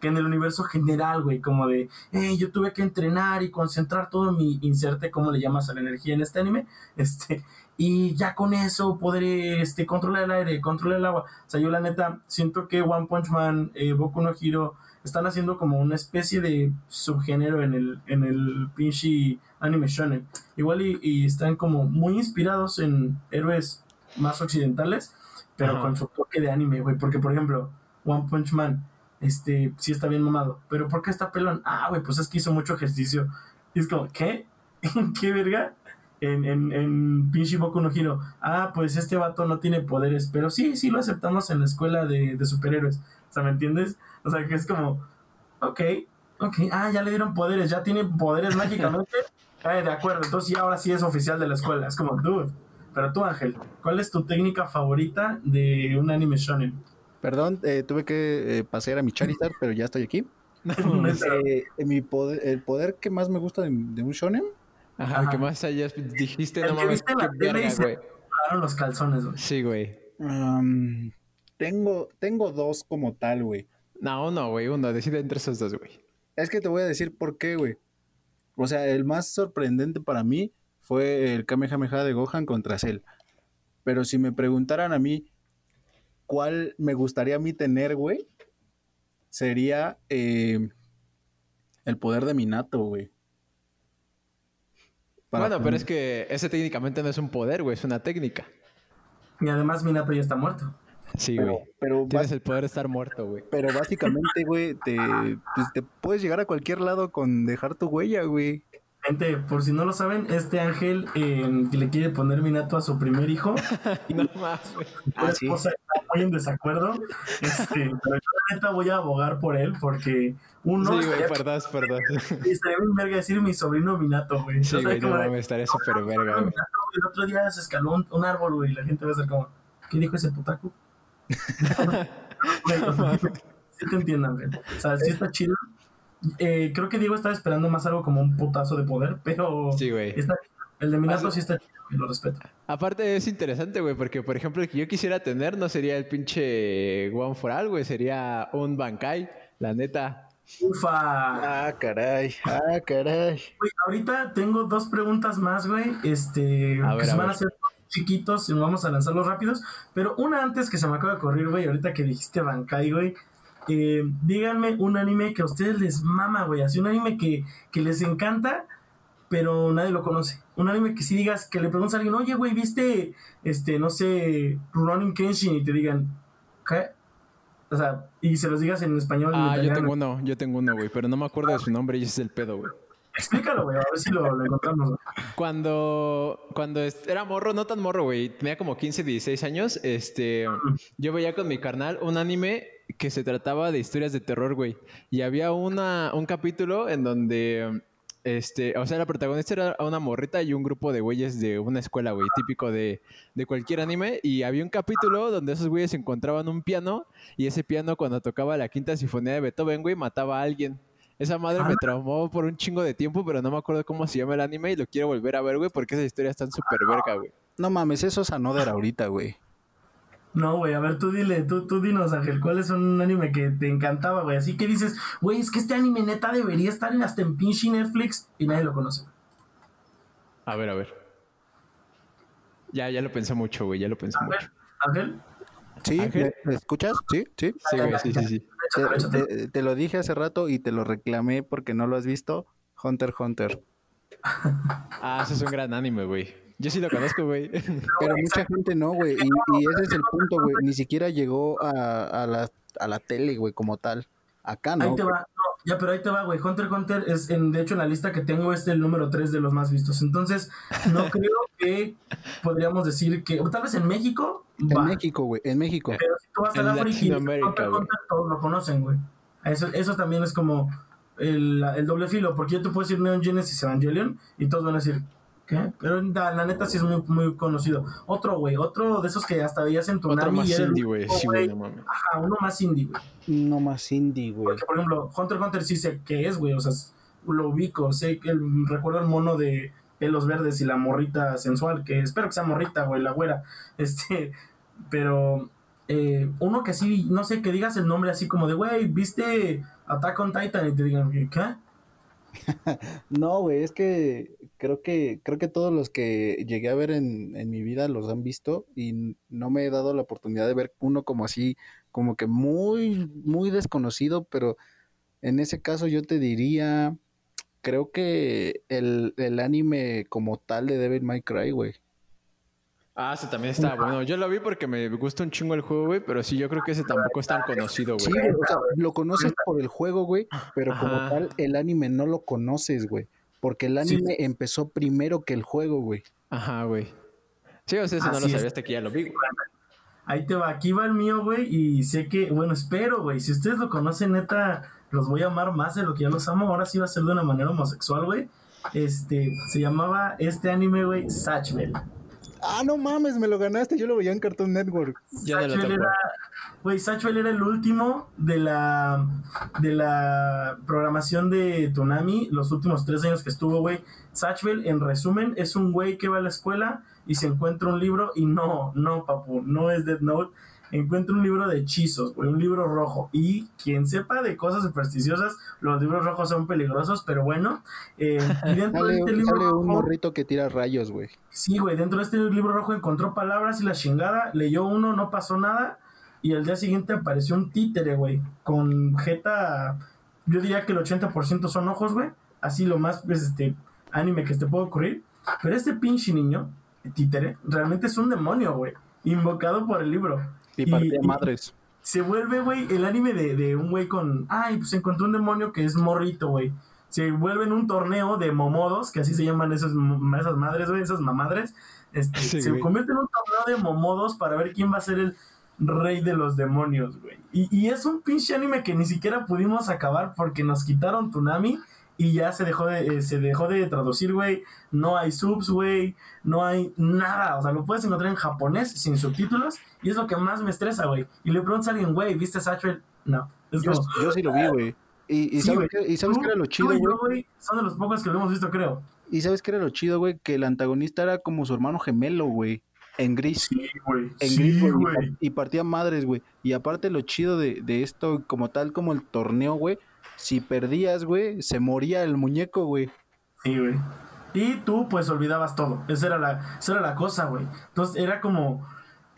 que en el universo general, güey, como de, hey, yo tuve que entrenar y concentrar todo mi inserte, ¿cómo le llamas a la energía en este anime? *laughs* Este, y ya con eso podré este, controlar el aire, controlar el agua. O sea, yo la neta siento que One Punch Man, eh, Boku no Hero, están haciendo como una especie de subgénero en el, en el pinche anime shonen. Igual y, están como muy inspirados en héroes más occidentales, pero con su toque de anime, güey. Porque, por ejemplo, One Punch Man, este, sí está bien mamado. Pero ¿por qué está pelón? Ah, güey, pues es que hizo mucho ejercicio. Y es como, ¿qué? *laughs* ¿Qué verga? En, en, en pinche Boku no Hiro. Ah, pues este vato no tiene poderes. Pero sí, sí lo aceptamos en la escuela de, de superhéroes. O sea, ¿me entiendes? O sea, que es como, ok, ok, ah, ya le dieron poderes, ya tiene poderes mágicamente. *laughs* Ay, de acuerdo, entonces ya ahora sí es oficial de la escuela. Es como, dude. Pero tú, Ángel, ¿cuál es tu técnica favorita de un anime shonen? Perdón, eh, tuve que eh, pasear a mi Charizard, pero ya estoy aquí. *laughs* Eh, mi poder, el poder que más me gusta de, de un shonen, Ajá, Ajá. que más allá dijiste, El no mames, qué verga, güey. Los calzones, güey. Sí, güey. tengo, tengo dos como tal, güey. No, uno, güey, uno. Decide entre esos dos, güey. Es que te voy a decir por qué, güey. O sea, el más sorprendente para mí fue el Kamehameha de Gohan contra Cell. Pero si me preguntaran a mí cuál me gustaría a mí tener, güey, sería eh, el poder de Minato, güey. Para bueno, pero es que ese técnicamente no es un poder, güey, es una técnica. Y además Minato ya está muerto. Sí, Pero, güey. pero, Tienes bas- el poder de estar muerto, güey. pero básicamente, güey, te, pues, te puedes llegar a cualquier lado con dejar tu huella, güey. Gente, por si no lo saben, este ángel eh, que le quiere poner Minato a su primer hijo. *laughs* No más, güey. Ah, esposa está muy en desacuerdo. Este, *laughs* pero yo la neta voy a abogar por él porque uno Sí, güey, perdón, perdón. *laughs* estaría bien verga decir mi sobrino Minato, güey. Sí, güey, no mames, estaría súper verga, "Minato, güey. El otro día se escaló un, un árbol, güey, y la gente va a ser como, ¿qué dijo ese putaco? Güey, sí te entiendan, güey. O sea, sí está chido. Eh, creo que Diego estaba esperando más algo como un putazo de poder, pero Sí, güey. está el de Minato sí está chido y lo respeto. Aparte es interesante, güey, porque por ejemplo el que yo quisiera tener no sería el pinche One for All, güey, sería un Bankai, la neta. Ufa. Ah, caray, ah, caray. Güey, ahorita tengo dos preguntas más, güey. Este, A ver, que se a van a hacer chiquitos y vamos a lanzarlos rápidos. Pero una antes que se me acaba de correr, güey, ahorita que dijiste Bankai, güey. Eh, díganme un anime que a ustedes les mama, güey. Así un anime que, que les encanta, pero nadie lo conoce. Un anime que si digas, que le preguntas a alguien, oye, güey, ¿viste, este, no sé, Running Kenshin? Y te digan, ¿qué? O sea, y se los digas en español. en Ah, yo tengo uno, yo tengo uno, güey, pero no me acuerdo de su nombre y ese es el pedo, güey. Explícalo, güey, a ver si lo, lo encontramos. Cuando, cuando era morro, no tan morro, güey, tenía como 15, 16 años, este, yo veía con mi carnal un anime que se trataba de historias de terror, güey. Y había una, un capítulo en donde, este, o sea, la protagonista era una morrita y un grupo de güeyes de una escuela, güey, típico de, de cualquier anime. Y había un capítulo donde esos güeyes encontraban un piano y ese piano cuando tocaba la quinta sinfonía de Beethoven, güey, mataba a alguien. Esa madre me Ah. traumó por un chingo de tiempo, pero no me acuerdo cómo se llama el anime y lo quiero volver a ver, güey, porque esas historias están súper verga, güey. No mames, eso es Another ahorita, güey. No, güey, a ver, tú dile, tú, tú dinos, Ángel, ¿cuál es un anime que te encantaba, güey? Así que dices, güey, es que este anime neta debería estar en hasta en pinche Netflix y nadie lo conoce. A ver, a ver. Ya, ya lo pensé mucho, güey, ya lo pensé mucho. Ángel, ¿Sí? Ángel. ¿Me, me escuchas? ¿Sí? ¿Sí? Sí, güey, sí, sí, sí. Te, échatelo. te- te lo dije hace rato y te lo reclamé porque no lo has visto. Hunter x Hunter. Ah, ese es un gran anime, güey. Yo sí lo conozco, güey. *laughs* Pero mucha gente no, güey. Y, y ese es el punto, güey. Ni siquiera llegó a, a la, a la tele, güey, como tal. Acá Ahí no. te va, no, ya, pero ahí te va, güey. Hunter x Hunter es, en, de hecho, en la lista que tengo es el número 3 de los más vistos. Entonces, no *laughs* creo que podríamos decir que, o tal vez en México, En va. México, güey. En México. Pero si tú vas a la Latinoamérica, Hunter. Hunter, todos lo conocen, güey. Eso, eso también es como el, el doble filo, porque yo te puedo decir Neon Genesis Evangelion y todos van a decir, ¿qué? Pero la, la neta sí es muy, muy conocido. Otro, güey, otro de esos que hasta veías en tu Otro Nami más era indie, güey. Sí, güey, no mames. Ajá, uno más indie, güey. No más indie, güey. Porque, por ejemplo, Hunter x Hunter sí sé qué es, güey. O sea, lo ubico. Sé que el- recuerdo el mono de pelos verdes y la morrita sensual, que espero que sea morrita, güey, la güera. *laughs* Este, pero eh, uno que sí, no sé, que digas el nombre así como de, güey, ¿viste Attack on Titan? Y te digan, ¿qué? *laughs* No, güey, es que creo que creo que todos los que llegué a ver en, en mi vida los han visto y no me he dado la oportunidad de ver uno como así, como que muy, muy desconocido, pero en ese caso yo te diría, creo que el, el anime como tal de Devil May Cry, güey. Ah, ese también está bueno. Yo lo vi porque me gusta un chingo el juego, güey, pero sí, yo creo que ese tampoco es tan conocido, Sí, güey. güey, o sea, lo conoces por el juego, güey, pero como tal el anime no lo conoces, güey, porque el Sí. anime empezó primero que el juego, güey. Ajá, güey. Sí, o sea, ese no lo sabía hasta que ya lo vi, güey. Ahí te va, aquí va el mío, güey. Y sé que, bueno, espero, güey. Si ustedes lo conocen, neta, los voy a amar más de lo que ya los amo. Ahora sí va a ser de una manera homosexual, güey. Este, se llamaba este anime, güey, Satchel. Ah, no mames, me lo ganaste, yo lo veía en Cartoon Network. Ya no lo Satchel era, Güey, Satchel era el último de la, de la programación de Tonami, los últimos tres años que estuvo, güey. Satchel, en resumen, es un güey que va a la escuela y se encuentra un libro y no, no, papu, no es Dead Note. Encuentra un libro de hechizos, güey, un libro rojo. Y quien sepa de cosas supersticiosas, los libros rojos son peligrosos, pero bueno. Eh, y *laughs* dentro de este libro sale un rojo- morrito que tira rayos, güey. Sí, güey, dentro de este libro rojo encontró palabras y la chingada, leyó uno, no pasó nada, y al día siguiente apareció un títere, güey, con jeta, yo diría que el 80% son ojos, güey, así lo más, pues, este, anime que te puede ocurrir, pero este pinche niño, títere, realmente es un demonio, güey, invocado por el libro. Y partía madres. se vuelve, güey, el anime de, de un güey con. Ay, pues encontró un demonio que es morrito, güey. Se vuelve en un torneo de momodos, que así se llaman esos, esas madres, güey, esas mamadres. Este, Sí, se güey. convierte en un torneo de momodos para ver quién va a ser el rey de los demonios, güey. Y, y es un pinche anime que ni siquiera pudimos acabar porque nos quitaron Tsunami y ya se dejó de, eh, se dejó de traducir, güey. No hay subs, güey. No hay nada. O sea, lo puedes encontrar en japonés sin subtítulos y es lo que más me estresa, güey. Y le preguntas a alguien, güey, ¿viste Satchel? No. Es Yo, como, yo sí lo vi, güey. Y, y Sí, sabes, qué, y sabes qué era lo chido, güey. son de los pocos que lo hemos visto, creo. Y sabes qué era lo chido, güey, que el antagonista era como su hermano gemelo, güey. En gris. Sí, güey. En Sí, gris, güey, Y partía madres, güey. Y aparte lo chido de, de esto, como tal, como el torneo, güey. Si perdías, güey, se moría el muñeco, güey. Sí, güey. Y tú, pues, olvidabas todo. Esa era la, esa era la cosa, güey. Entonces, era como...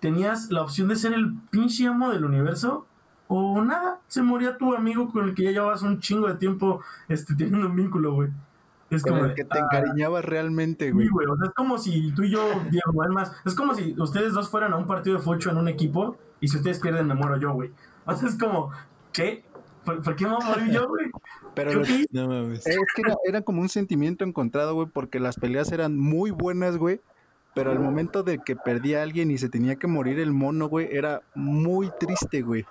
Tenías la opción de ser el pinche amo del universo o nada. Se moría tu amigo con el que ya llevabas un chingo de tiempo este, teniendo un vínculo, güey. Es como... el que te ah, encariñabas realmente, Sí, güey. güey, o sea, es como si tú y yo, Diego, es más, es como si ustedes dos fueran a un partido de fucho en un equipo y si ustedes pierden me muero yo, güey. O sea, es como, ¿qué? ¿Por, por qué me voy a morir yo, güey? Pero ¿Yo lo- qué? No mames. es que era, era como un sentimiento encontrado, güey, porque las peleas eran muy buenas, güey. Pero al momento de que perdía a alguien y se tenía que morir el mono, güey, era muy triste, güey.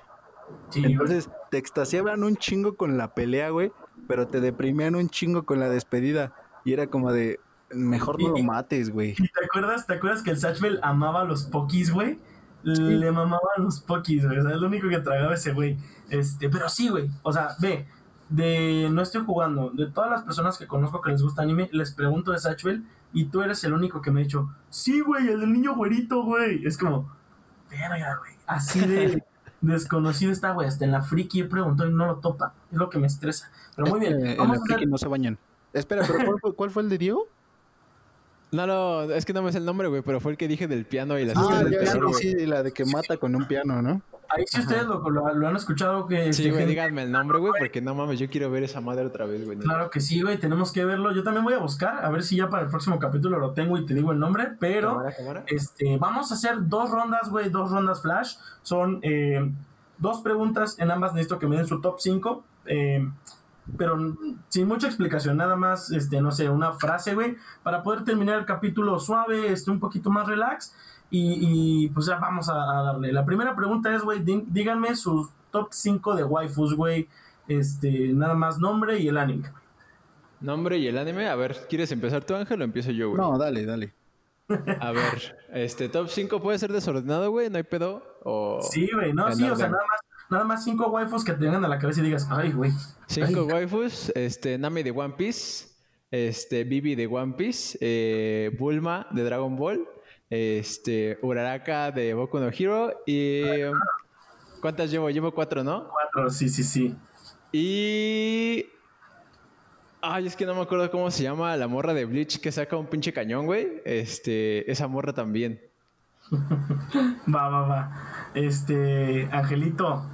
Sí, güey. Entonces te extasiaban un chingo con la pelea, güey, pero te deprimían un chingo con la despedida. Y era como de, mejor no lo mates, güey. ¿Y te acuerdas, te acuerdas que el Satchel amaba los pokis, güey? Le mamaba los pokis, güey. O sea, es lo único que tragaba ese güey. Este, pero sí, güey. O sea, ve, de no estoy jugando, de todas las personas que conozco que les gusta anime, les pregunto de Satchel y tú eres el único que me ha dicho, sí, güey, el del niño güerito, güey. Es como, verga, güey. Así de *laughs* desconocido está, güey. Hasta en la friki he preguntado y no lo topa. Es lo que me estresa. Pero muy Eh, bien. en Vamos la friki no se bañan. Espera, pero ¿cuál fue, cuál fue el de Diego? No, no, es que no me sé el nombre, güey, pero fue el que dije del piano y las Ah, del terror, sí, la de que mata con un piano, ¿no? Ahí si ustedes lo, lo- lo han escuchado que... Sí, este, güey, gente- díganme el nombre, güey, porque no mames, yo quiero ver esa madre otra vez, güey. Claro que sí, güey, tenemos que verlo. Yo también voy a buscar, a ver si ya para el próximo capítulo lo tengo y te digo el nombre, pero Cámara, cámara. este, vamos a hacer dos rondas, güey, dos rondas flash. Son eh, dos preguntas, en ambas necesito que me den su top 5, pero mm, sin mucha explicación, nada más, este, no sé, una frase, güey, para poder terminar el capítulo suave, este, un poquito más relax. Y, y, pues ya vamos a, a darle. La primera pregunta es, güey, dí- díganme sus top 5 de waifus, güey. Este, nada más nombre y el anime. Nombre y el anime. A ver, ¿quieres empezar tú, Ángel, o empiezo yo, güey? No, dale, dale. A ver, este top 5 puede ser desordenado, güey, no hay pedo. O Sí, güey, no, sí, o sea, nada más, nada más cinco waifus que te vengan a la cabeza y digas, ay, güey. Cinco ay, waifus, este, Nami de One Piece, este, Bibi de One Piece, eh, Bulma de Dragon Ball, este, Uraraka de Boku no Hero y... ¿Cuántas llevo? Llevo cuatro, ¿no? Cuatro, sí, sí, sí. Y... Ay, es que no me acuerdo cómo se llama la morra de Bleach que saca un pinche cañón, güey. Este, esa morra también. *laughs* Va, va, va. Este, Angelito.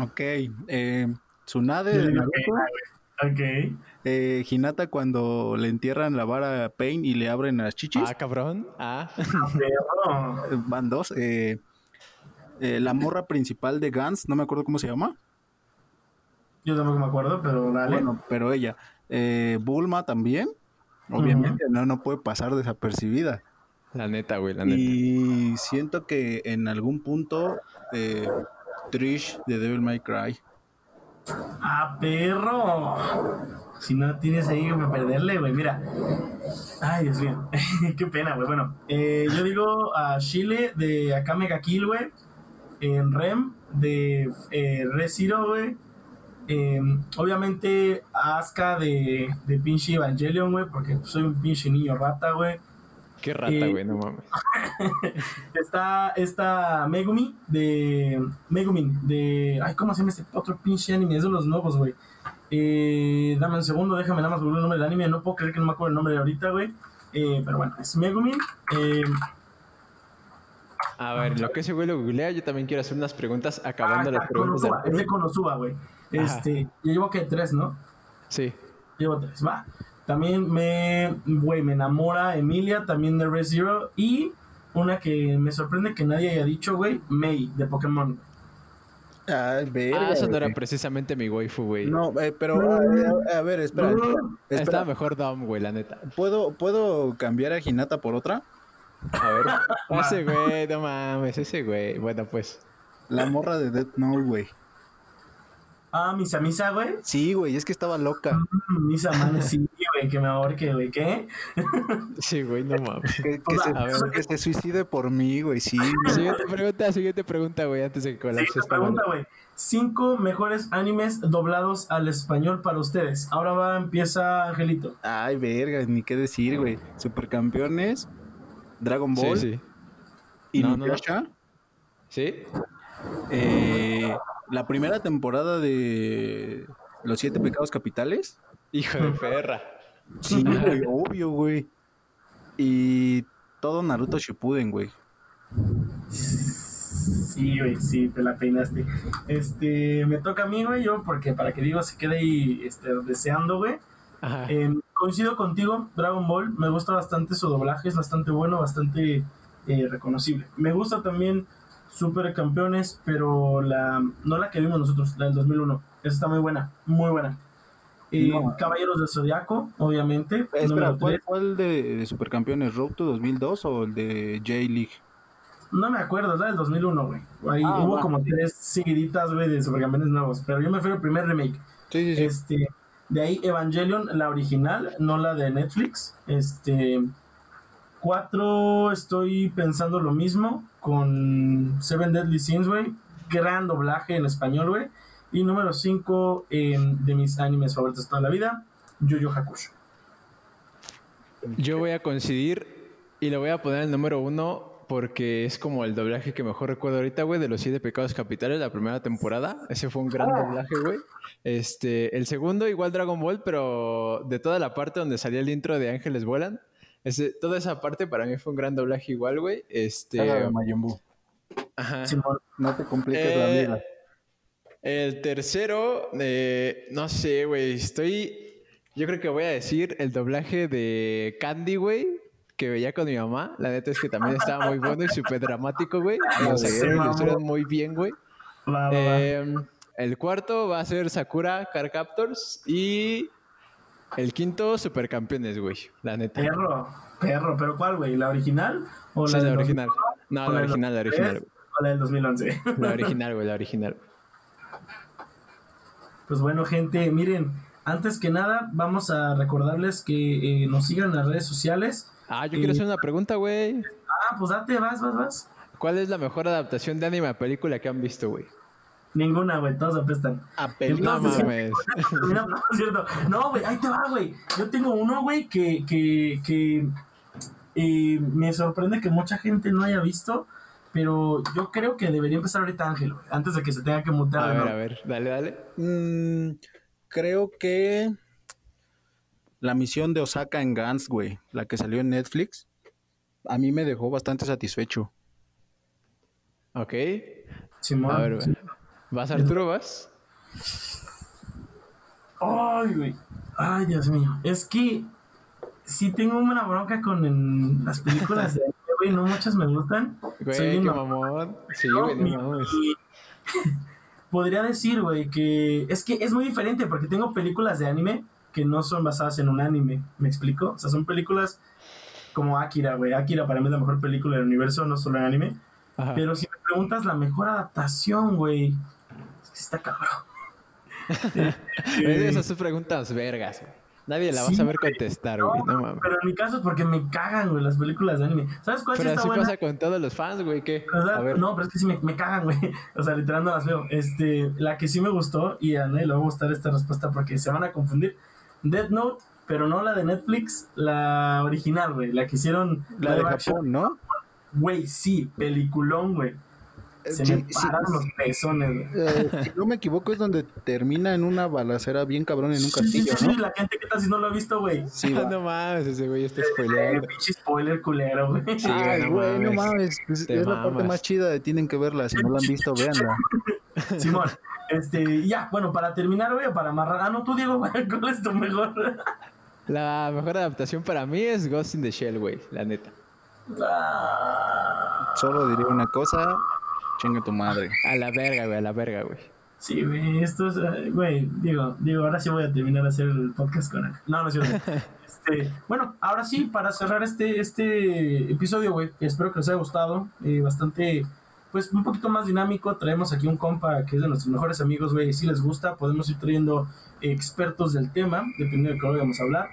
Ok. Eh, Tsunade de Naruto. Ok. Eh, Hinata cuando le entierran la vara a Pain y le abren las chichis. Ah, cabrón. Ah. Eh, Van dos. Eh, eh, la morra principal de Gans, no me acuerdo cómo se llama. yo tampoco me acuerdo, pero dale. Bueno, pero ella. Eh, Bulma también. Obviamente, no, no puede pasar desapercibida. La neta, güey, la neta. Y siento que en algún punto eh, Trish de Devil May Cry. ¡Ah, perro! Si no tienes ahí que perderle, güey, mira. Ay, Dios mío. *laughs* Qué pena, güey. Bueno, eh, yo digo a Chile de Akame ga Kill, güey. En Rem, de eh, Re-Zero, güey. Eh, obviamente Asuka de, de pinche Evangelion, güey, porque soy un pinche niño rata, güey. Qué rata, Eh, güey, no mames. *laughs* Está esta Megumi de. Megumin de. Ay, ¿cómo se llama este otro pinche anime? Es de los nuevos, güey. Eh, dame un segundo, déjame nada más volver el nombre del anime. No puedo creer que no me acuerdo el nombre de ahorita, güey. Eh, pero bueno, es Megumin. A ver, lo que ese güey lo googlea, yo también quiero hacer unas preguntas acabando ah, las preguntas Konosuba, del es de Konosuba, güey. Este, yo llevo que tres, ¿no? Sí. Llevo tres, va. También me, güey, me enamora Emilia, también de Red Zero. Y una que me sorprende que nadie haya dicho, güey, Mei, de Pokémon. Ay, verga. Ah, eso no era precisamente mi waifu, güey. No, eh, pero a, ver, espera. espera, Estaba espera. mejor Dom, güey, la neta. ¿Puedo, ¿Puedo cambiar a Hinata por otra? A ver. *laughs* ese güey, no mames, ese güey. Bueno, pues. La morra de Death Note, güey. Ah, Misa Misa, güey. Sí, güey, es que estaba loca. Mm, Misa Man, sí, güey, que me ahorque, güey, ¿qué? Sí, güey, no mames. Que, que O sea, se, a ver. que se suicide por mí, güey, sí. *laughs* Siguiente pregunta, siguiente pregunta, güey, antes de que colapse Siguiente esta pregunta, güey. Cinco mejores animes doblados al español para ustedes. Ahora va, empieza Angelito. Ay, verga, ni qué decir, güey. Supercampeones, Dragon Ball, Sí, sí. y No, no, no. Inuyasha. ¿Sí? Eh, la primera temporada de Los Siete Pecados Capitales. Hijo de *laughs* perra. Sí, güey, obvio, güey. Y todo Naruto Shippuden, güey. Sí, güey, sí, te la peinaste. Este, me toca a mí, güey, yo, porque para que digo se quede ahí este, deseando, güey. Ajá. Eh, coincido contigo, Dragon Ball, me gusta bastante su doblaje, es bastante bueno, bastante eh, reconocible. Me gusta también Super Campeones, pero la no la que vimos nosotros, la del 2001. Esa está muy buena, muy buena. Eh, No. Caballeros del Zodiaco, obviamente. Espera, número ¿cuál, cuál de, de Supercampeones? ¿Road to 2002 o el de J-League? No me acuerdo, es la del 2001, güey. Ahí Ah, hubo como tres seguiditas, güey, de Supercampeones nuevos. Pero yo me fui al primer remake. Sí, sí, Este, de ahí Evangelion, la original, no la de Netflix. Este, cuatro, estoy pensando lo mismo con Seven Deadly Sins, güey. Gran doblaje en español, güey. Y número cinco, em, de mis animes favoritos de toda la vida, Yu Yu Hakusho. Yo voy a coincidir y le voy a poner el número uno porque es como el doblaje que mejor recuerdo ahorita, güey, de los siete pecados capitales, la primera temporada. Ese fue un gran doblaje, güey. Este, el segundo, igual Dragon Ball, pero de toda la parte donde salía el intro de Ángeles Vuelan. Ese, toda esa parte para mí fue un gran doblaje igual, güey. Este, Ah, ajá. Simón. No te compliques Eh, la vida. El tercero, eh, no sé, güey. Estoy. Yo creo que voy a decir el doblaje de Candy, güey. Que veía con mi mamá. La neta es que también estaba muy bueno y súper dramático, güey. *laughs* Lo Sí, hicieron muy bien, güey. Eh, el cuarto va a ser Sakura Car Captors. Y el quinto, Supercampeones, güey. La neta. Perro, perro, pero ¿cuál, güey? ¿La original? ¿O Sí, la, la del original. 2001? No, ¿O la original, la 2003? original. ¿O la del 2011? La *laughs* original, güey, la original. Pues bueno, gente, miren, antes que nada, vamos a recordarles que eh, nos sigan en las redes sociales. Ah, yo quiero Eh, hacer una pregunta, güey. Ah, pues date, vas, vas, vas. ¿Cuál es la mejor adaptación de anime a película que han visto, güey? Ninguna, güey, todos apestan. A No *laughs* mames. No, no, es cierto. No, güey, ahí te va, güey. Yo tengo uno, güey, que, que, que eh, me sorprende que mucha gente no haya visto, pero yo creo que debería empezar ahorita Ángel, güey, antes de que se tenga que mutar. A de ver, nuevo. a ver, dale, dale. Mm, creo que la misión de Osaka en Gans, güey, la que salió en Netflix, a mí me dejó bastante satisfecho. Ok. Simón. A ver, güey. ¿vas Arturo, vas? Ay, güey. Ay, Dios mío. Es que sí tengo una bronca con en las películas de güey. No muchas me gustan. Soy Güey, bien qué mamón. Sí, güey, no Podría decir, güey, que es que es muy diferente porque tengo películas de anime que no son basadas en un anime. ¿Me explico? O sea, son películas como Akira, güey. Akira para mí es la mejor película del universo, no solo en anime. Ajá. Pero si me preguntas la mejor adaptación, güey, es que está cabrón. *laughs* Esas son preguntas vergas, güey. Nadie la va a Sí, saber contestar, güey. No mames. Pero en mi caso es porque me cagan, güey, las películas de anime. ¿Sabes cuál sí Pero está así buena? pasa con todos los fans, güey. Sea, A ver. No, pero es que sí me, me cagan, güey. *laughs* O sea, literal no las veo. Este, la que sí me gustó, y a nadie le va a gustar esta respuesta porque se van a confundir. Death Note, pero no la de Netflix, la original, güey. La que hicieron. La de. Japón, ¿no? Güey, sí, peliculón, güey. Se Sí, me sí, pararon los pezones, güey. eh, si no me equivoco, es donde termina en una balacera bien cabrón en un Sí, sí, castillo, sí, ¿no? sí, la gente, ¿qué tal si no lo ha visto, güey? Sí, *laughs* va. no mames, ese güey está Eh, spoileando. pinche spoiler culero, güey. Sí, Ay, no güey, no mames. pues, es la parte más chida de tienen que verla. Si no la han visto, véanla. *laughs* Simón, este, ya, bueno, para terminar, güey, o para amarrar. Ah, no, tú, Diego, güey, *laughs* ¿cuál es tu mejor? La mejor adaptación para mí es Ghost in the Shell, güey. La neta. Ah, Solo diré una cosa. Chinga tu madre. A la verga, güey. A la verga, güey. Sí, güey, esto es, güey, digo, digo, ahora sí voy a terminar de hacer el podcast con él. No, no es cierto. *laughs* Este, bueno, ahora sí, para cerrar este, este episodio, güey, espero que les haya gustado, eh, bastante, pues un poquito más dinámico, traemos aquí un compa que es de nuestros mejores amigos, güey, si les gusta, podemos ir trayendo expertos del tema, dependiendo de qué vayamos a hablar,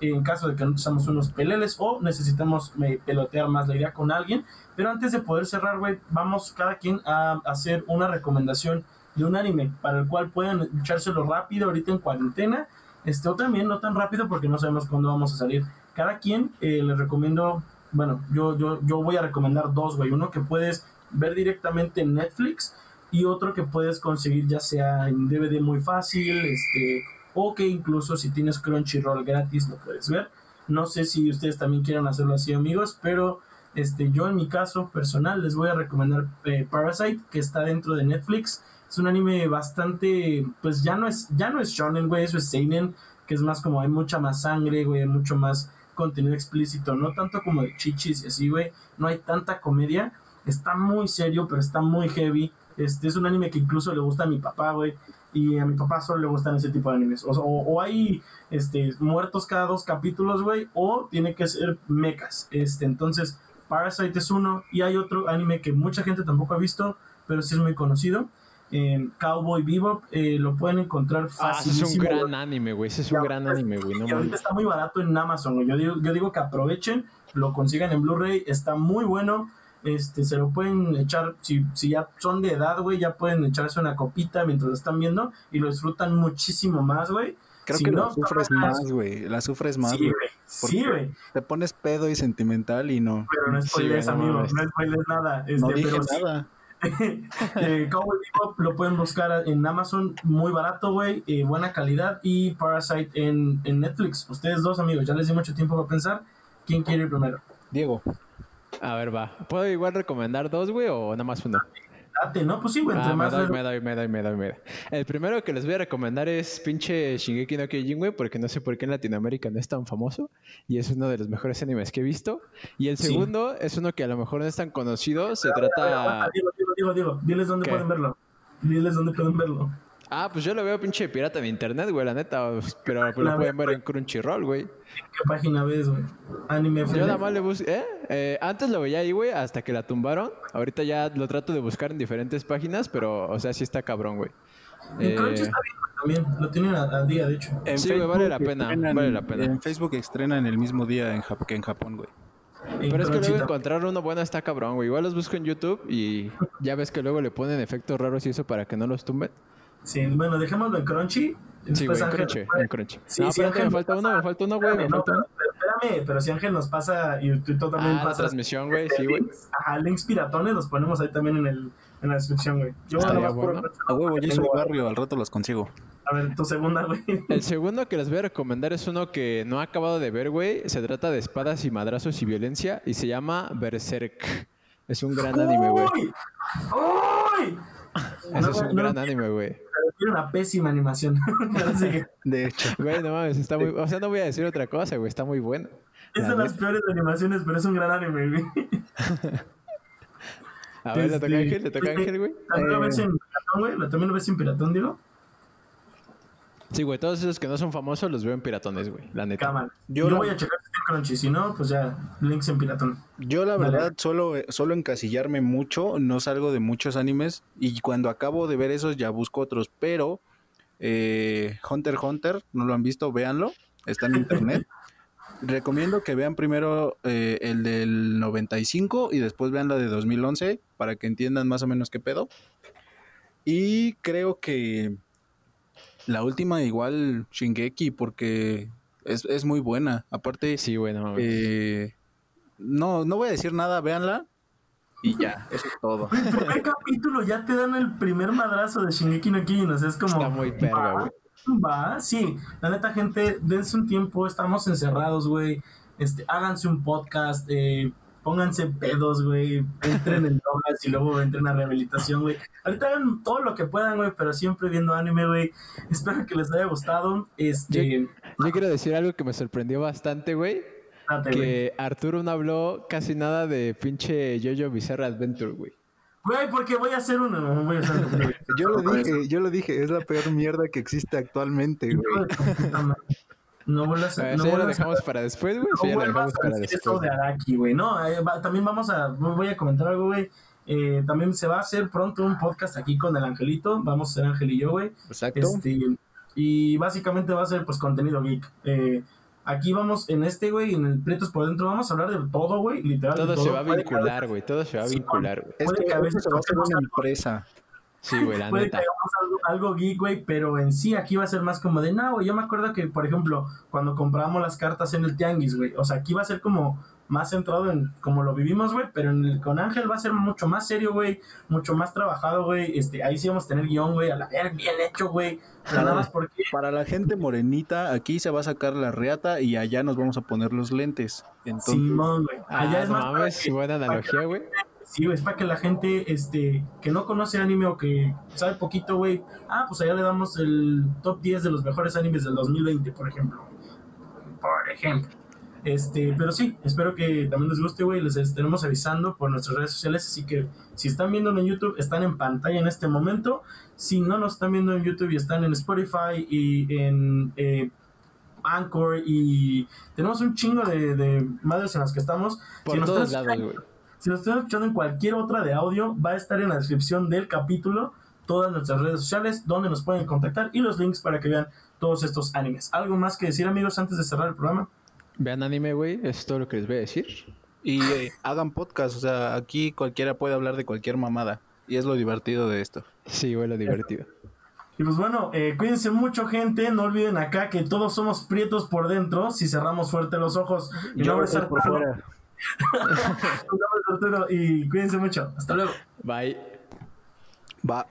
en caso de que no seamos unos peleles o necesitamos eh, pelotear más la idea con alguien, pero antes de poder cerrar, güey, vamos cada quien a hacer una recomendación de un anime para el cual puedan echárselo rápido ahorita en cuarentena, este, o también no tan rápido porque no sabemos cuándo vamos a salir. Cada quien eh, les recomiendo, bueno, yo, yo, yo voy a recomendar dos, güey, uno que puedes ver directamente en Netflix y otro que puedes conseguir ya sea en DVD muy fácil, este, o que incluso si tienes Crunchyroll gratis lo puedes ver. No sé si ustedes también quieran hacerlo así, amigos, pero este, yo en mi caso personal les voy a recomendar eh, Parasite, que está dentro de Netflix. Es un anime bastante, pues ya no es, ya no es shonen, güey, eso es seinen, que es más como hay mucha más sangre, güey, hay mucho más contenido explícito, no tanto como de chichis y así, güey, no hay tanta comedia, está muy serio, pero está muy heavy. Este es un anime que incluso le gusta a mi papá, güey, y a mi papá solo le gustan ese tipo de animes. O, o- hay este, muertos cada dos capítulos, güey, o tiene que ser mechas. Este, entonces, Parasite es uno, y hay otro anime que mucha gente tampoco ha visto, pero sí es muy conocido. eh, Cowboy Bebop, eh, lo pueden encontrar Ah, ese es un gran anime, güey. Ese es un gran anime, güey. No Y ahorita está muy barato en Amazon, güey. Yo digo, yo digo que aprovechen, lo consigan en Blu-ray, está muy bueno. Este, se lo pueden echar, si, si ya son de edad, güey, ya pueden echarse una copita mientras lo están viendo y lo disfrutan muchísimo más, güey. Creo Si que no, la sufres más, güey. La sufres más, Sí, güey. Sí, güey. Te pones pedo y sentimental y no. Pero no Sí, spoilers, güey, no amigo. mames. No spoilers nada. Este, No dije pero sí, nada. *laughs* eh, Cowboy Bebop lo pueden buscar en Amazon, muy barato, güey, eh, buena calidad. Y Parasite en, en Netflix. Ustedes dos, amigos, ya les di mucho tiempo para pensar. ¿Quién quiere ir primero? Diego. A ver, va. ¿Puedo igual recomendar dos, güey, o nada más uno? Date, ¿no? Pues sí, güey, entre Ah, me doy, me doy, me doy, me doy, me doy. El primero que les voy a recomendar es pinche Shingeki no Kyojin, güey, porque no sé por qué en Latinoamérica no es tan famoso y es uno de los mejores animes que he visto. Y el Sí. segundo es uno que a lo mejor no es tan conocido, se trata... aguanta, Diego, Diego, Diego, Diego, diles dónde ¿Qué? pueden verlo. Diles dónde pueden verlo. Ah, pues yo lo veo pinche pirata en internet, güey, la neta, pero pues lo pueden ver en Crunchyroll, güey. ¿Qué página ves, güey? Anime Yo nada más le busco... ¿eh? Eh, Antes lo veía ahí, güey, hasta que la tumbaron. Ahorita ya lo trato de buscar en diferentes páginas, pero, o sea, sí está cabrón, güey. En Crunchy Eh, está bien también. Lo tienen al día, de hecho. En Sí, güey, vale la pena, estrenan- vale la pena. En Facebook estrenan el mismo día en Jap- que en Japón, güey. En Pero es que Crunchy luego encontrar uno bueno está cabrón, güey. Igual los busco en YouTube y ya ves que luego le ponen efectos raros y eso para que no los tumben. Sí, bueno, dejémoslo en Crunchy. Sí, güey, Ángel- Crunchy, en Crunchy. Sí, no, sí, espérate, Ángel me falta nos uno, pasa- me falta uno, güey, me Espérame, no, falta uno. pero- espérame, pero si Ángel nos pasa y tú, tú también Ah, la pasas. transmisión, güey, este, sí, güey. Ajá, links piratones los ponemos ahí también en, el, en la descripción, güey. Yo nomás puro bueno. A huevo, yo soy barrio, al rato los consigo. A ver, tu segunda, güey. El segundo que les voy a recomendar es uno que no he acabado de ver, güey. Se trata de espadas y madrazos y violencia y se llama Berserk. Es un gran anime, güey. ¡Uy! ¡Uy! Ese es un no, gran anime, güey. tiene una pésima animación. *laughs* De hecho. Güey, no mames, está muy... O sea, no voy a decir otra cosa, güey. Está muy bueno. es La de las peores animaciones, pero es un gran anime, güey. *laughs* A ver, le toca a Ángel, le toca este, Ángel, güey. ¿También lo Eh. ves en Piratón, güey? ¿Lo- ¿También lo ves en Piratón, digo? Sí, güey, todos esos que no son famosos los veo en piratones, güey. La neta. Cámara. Yo Yo, la- voy a checar Crunchy. Si no, pues ya, links en Piratón. Yo la Dale. verdad suelo, suelo encasillarme mucho, no salgo de muchos animes y cuando acabo de ver esos ya busco otros, pero eh, Hunter Hunter, no lo han visto, véanlo. está en internet. *laughs* Recomiendo que vean primero eh, el del 95 y después vean la de 2011 para que entiendan más o menos qué pedo. Y creo que la última igual Shingeki porque es, es muy buena. Aparte, Sí, bueno. eh, no, no voy a decir nada, véanla. Y ya, eso es todo. El primer capítulo ya te dan el primer madrazo de Shingeki no Kyojin, o sea, es como... Está muy perra, va, güey. Va, sí. La neta, gente, dense un tiempo, estamos encerrados, güey. Este, háganse un podcast, eh, pónganse pedos, güey. Entren en drogas y luego entren a rehabilitación, güey. Ahorita hagan todo lo que puedan, güey, pero siempre viendo anime, güey. Espero que les haya gustado. Este, Yo quiero decir algo que me sorprendió bastante, güey. date. Que Arturo no habló casi nada de pinche Jojo Bizarre Adventure, güey. Güey, porque voy a hacer uno. Voy a hacer uno. Yo lo dije, yo lo dije, es la peor mierda que existe actualmente, güey. No vuelvas a. Eso No ya lo a- dejamos para después, güey. Eso no vuelvas a para decir después. eso de Araki, güey. No, eh, va- también vamos a. Voy a comentar algo, güey. Eh, también se va a hacer pronto un podcast aquí con el Angelito. Vamos a ser Ángel y yo, güey. Exacto. Este, y básicamente va a ser pues contenido geek. Eh, aquí vamos, en este, güey, en el Prietos por dentro, vamos a hablar de todo, güey. Literal. Todo se va a vincular, güey. Todo se va a vincular, güey. Es que a veces va a hacer toquemos una empresa. Sí, güey, la Puede que neta. hagamos algo, algo geek, güey, pero en sí aquí va a ser más como de, no, güey, yo me acuerdo que, por ejemplo, cuando compramos las cartas en el Tianguis, güey, o sea, aquí va a ser como más centrado en como lo vivimos, güey, pero en el con Ángel va a ser mucho más serio, güey, mucho más trabajado, güey, este, ahí sí vamos a tener guion, güey, a la ver, bien hecho, güey, o sea, nada más porque, Para la gente morenita, aquí se va a sacar la reata y allá nos vamos a poner los lentes. Entonces, Simón, güey, allá Ah, es no más para mames, que- buena analogía, güey. Sí, es para que la gente este, que no conoce anime o que sabe poquito, güey, ah, pues allá le damos el top 10 de los mejores animes del 2020, por ejemplo. Por ejemplo. Este, pero sí, espero que también les guste, güey. Les estaremos avisando por nuestras redes sociales. Así que si están viendo en YouTube, están en pantalla en este momento. Si no nos están viendo en YouTube y están en Spotify y en eh, Anchor y tenemos un chingo de, de madres en las que estamos. Por si todos lados, güey. Si nos están escuchando en cualquier otra de audio, va a estar en la descripción del capítulo todas nuestras redes sociales donde nos pueden contactar y los links para que vean todos estos animes. ¿Algo más que decir, amigos, antes de cerrar el programa? Vean anime, güey. Es todo lo que les voy a decir. y eh, hagan podcast, o sea, aquí cualquiera puede hablar de cualquier mamada. Y es lo divertido de esto. Sí, güey, lo divertido. Y pues bueno, eh, cuídense mucho, gente. No olviden acá que todos somos prietos por dentro si cerramos fuerte los ojos. Mi nombre es por Arturo. Arturo y cuídense mucho. Hasta luego. Bye. Va.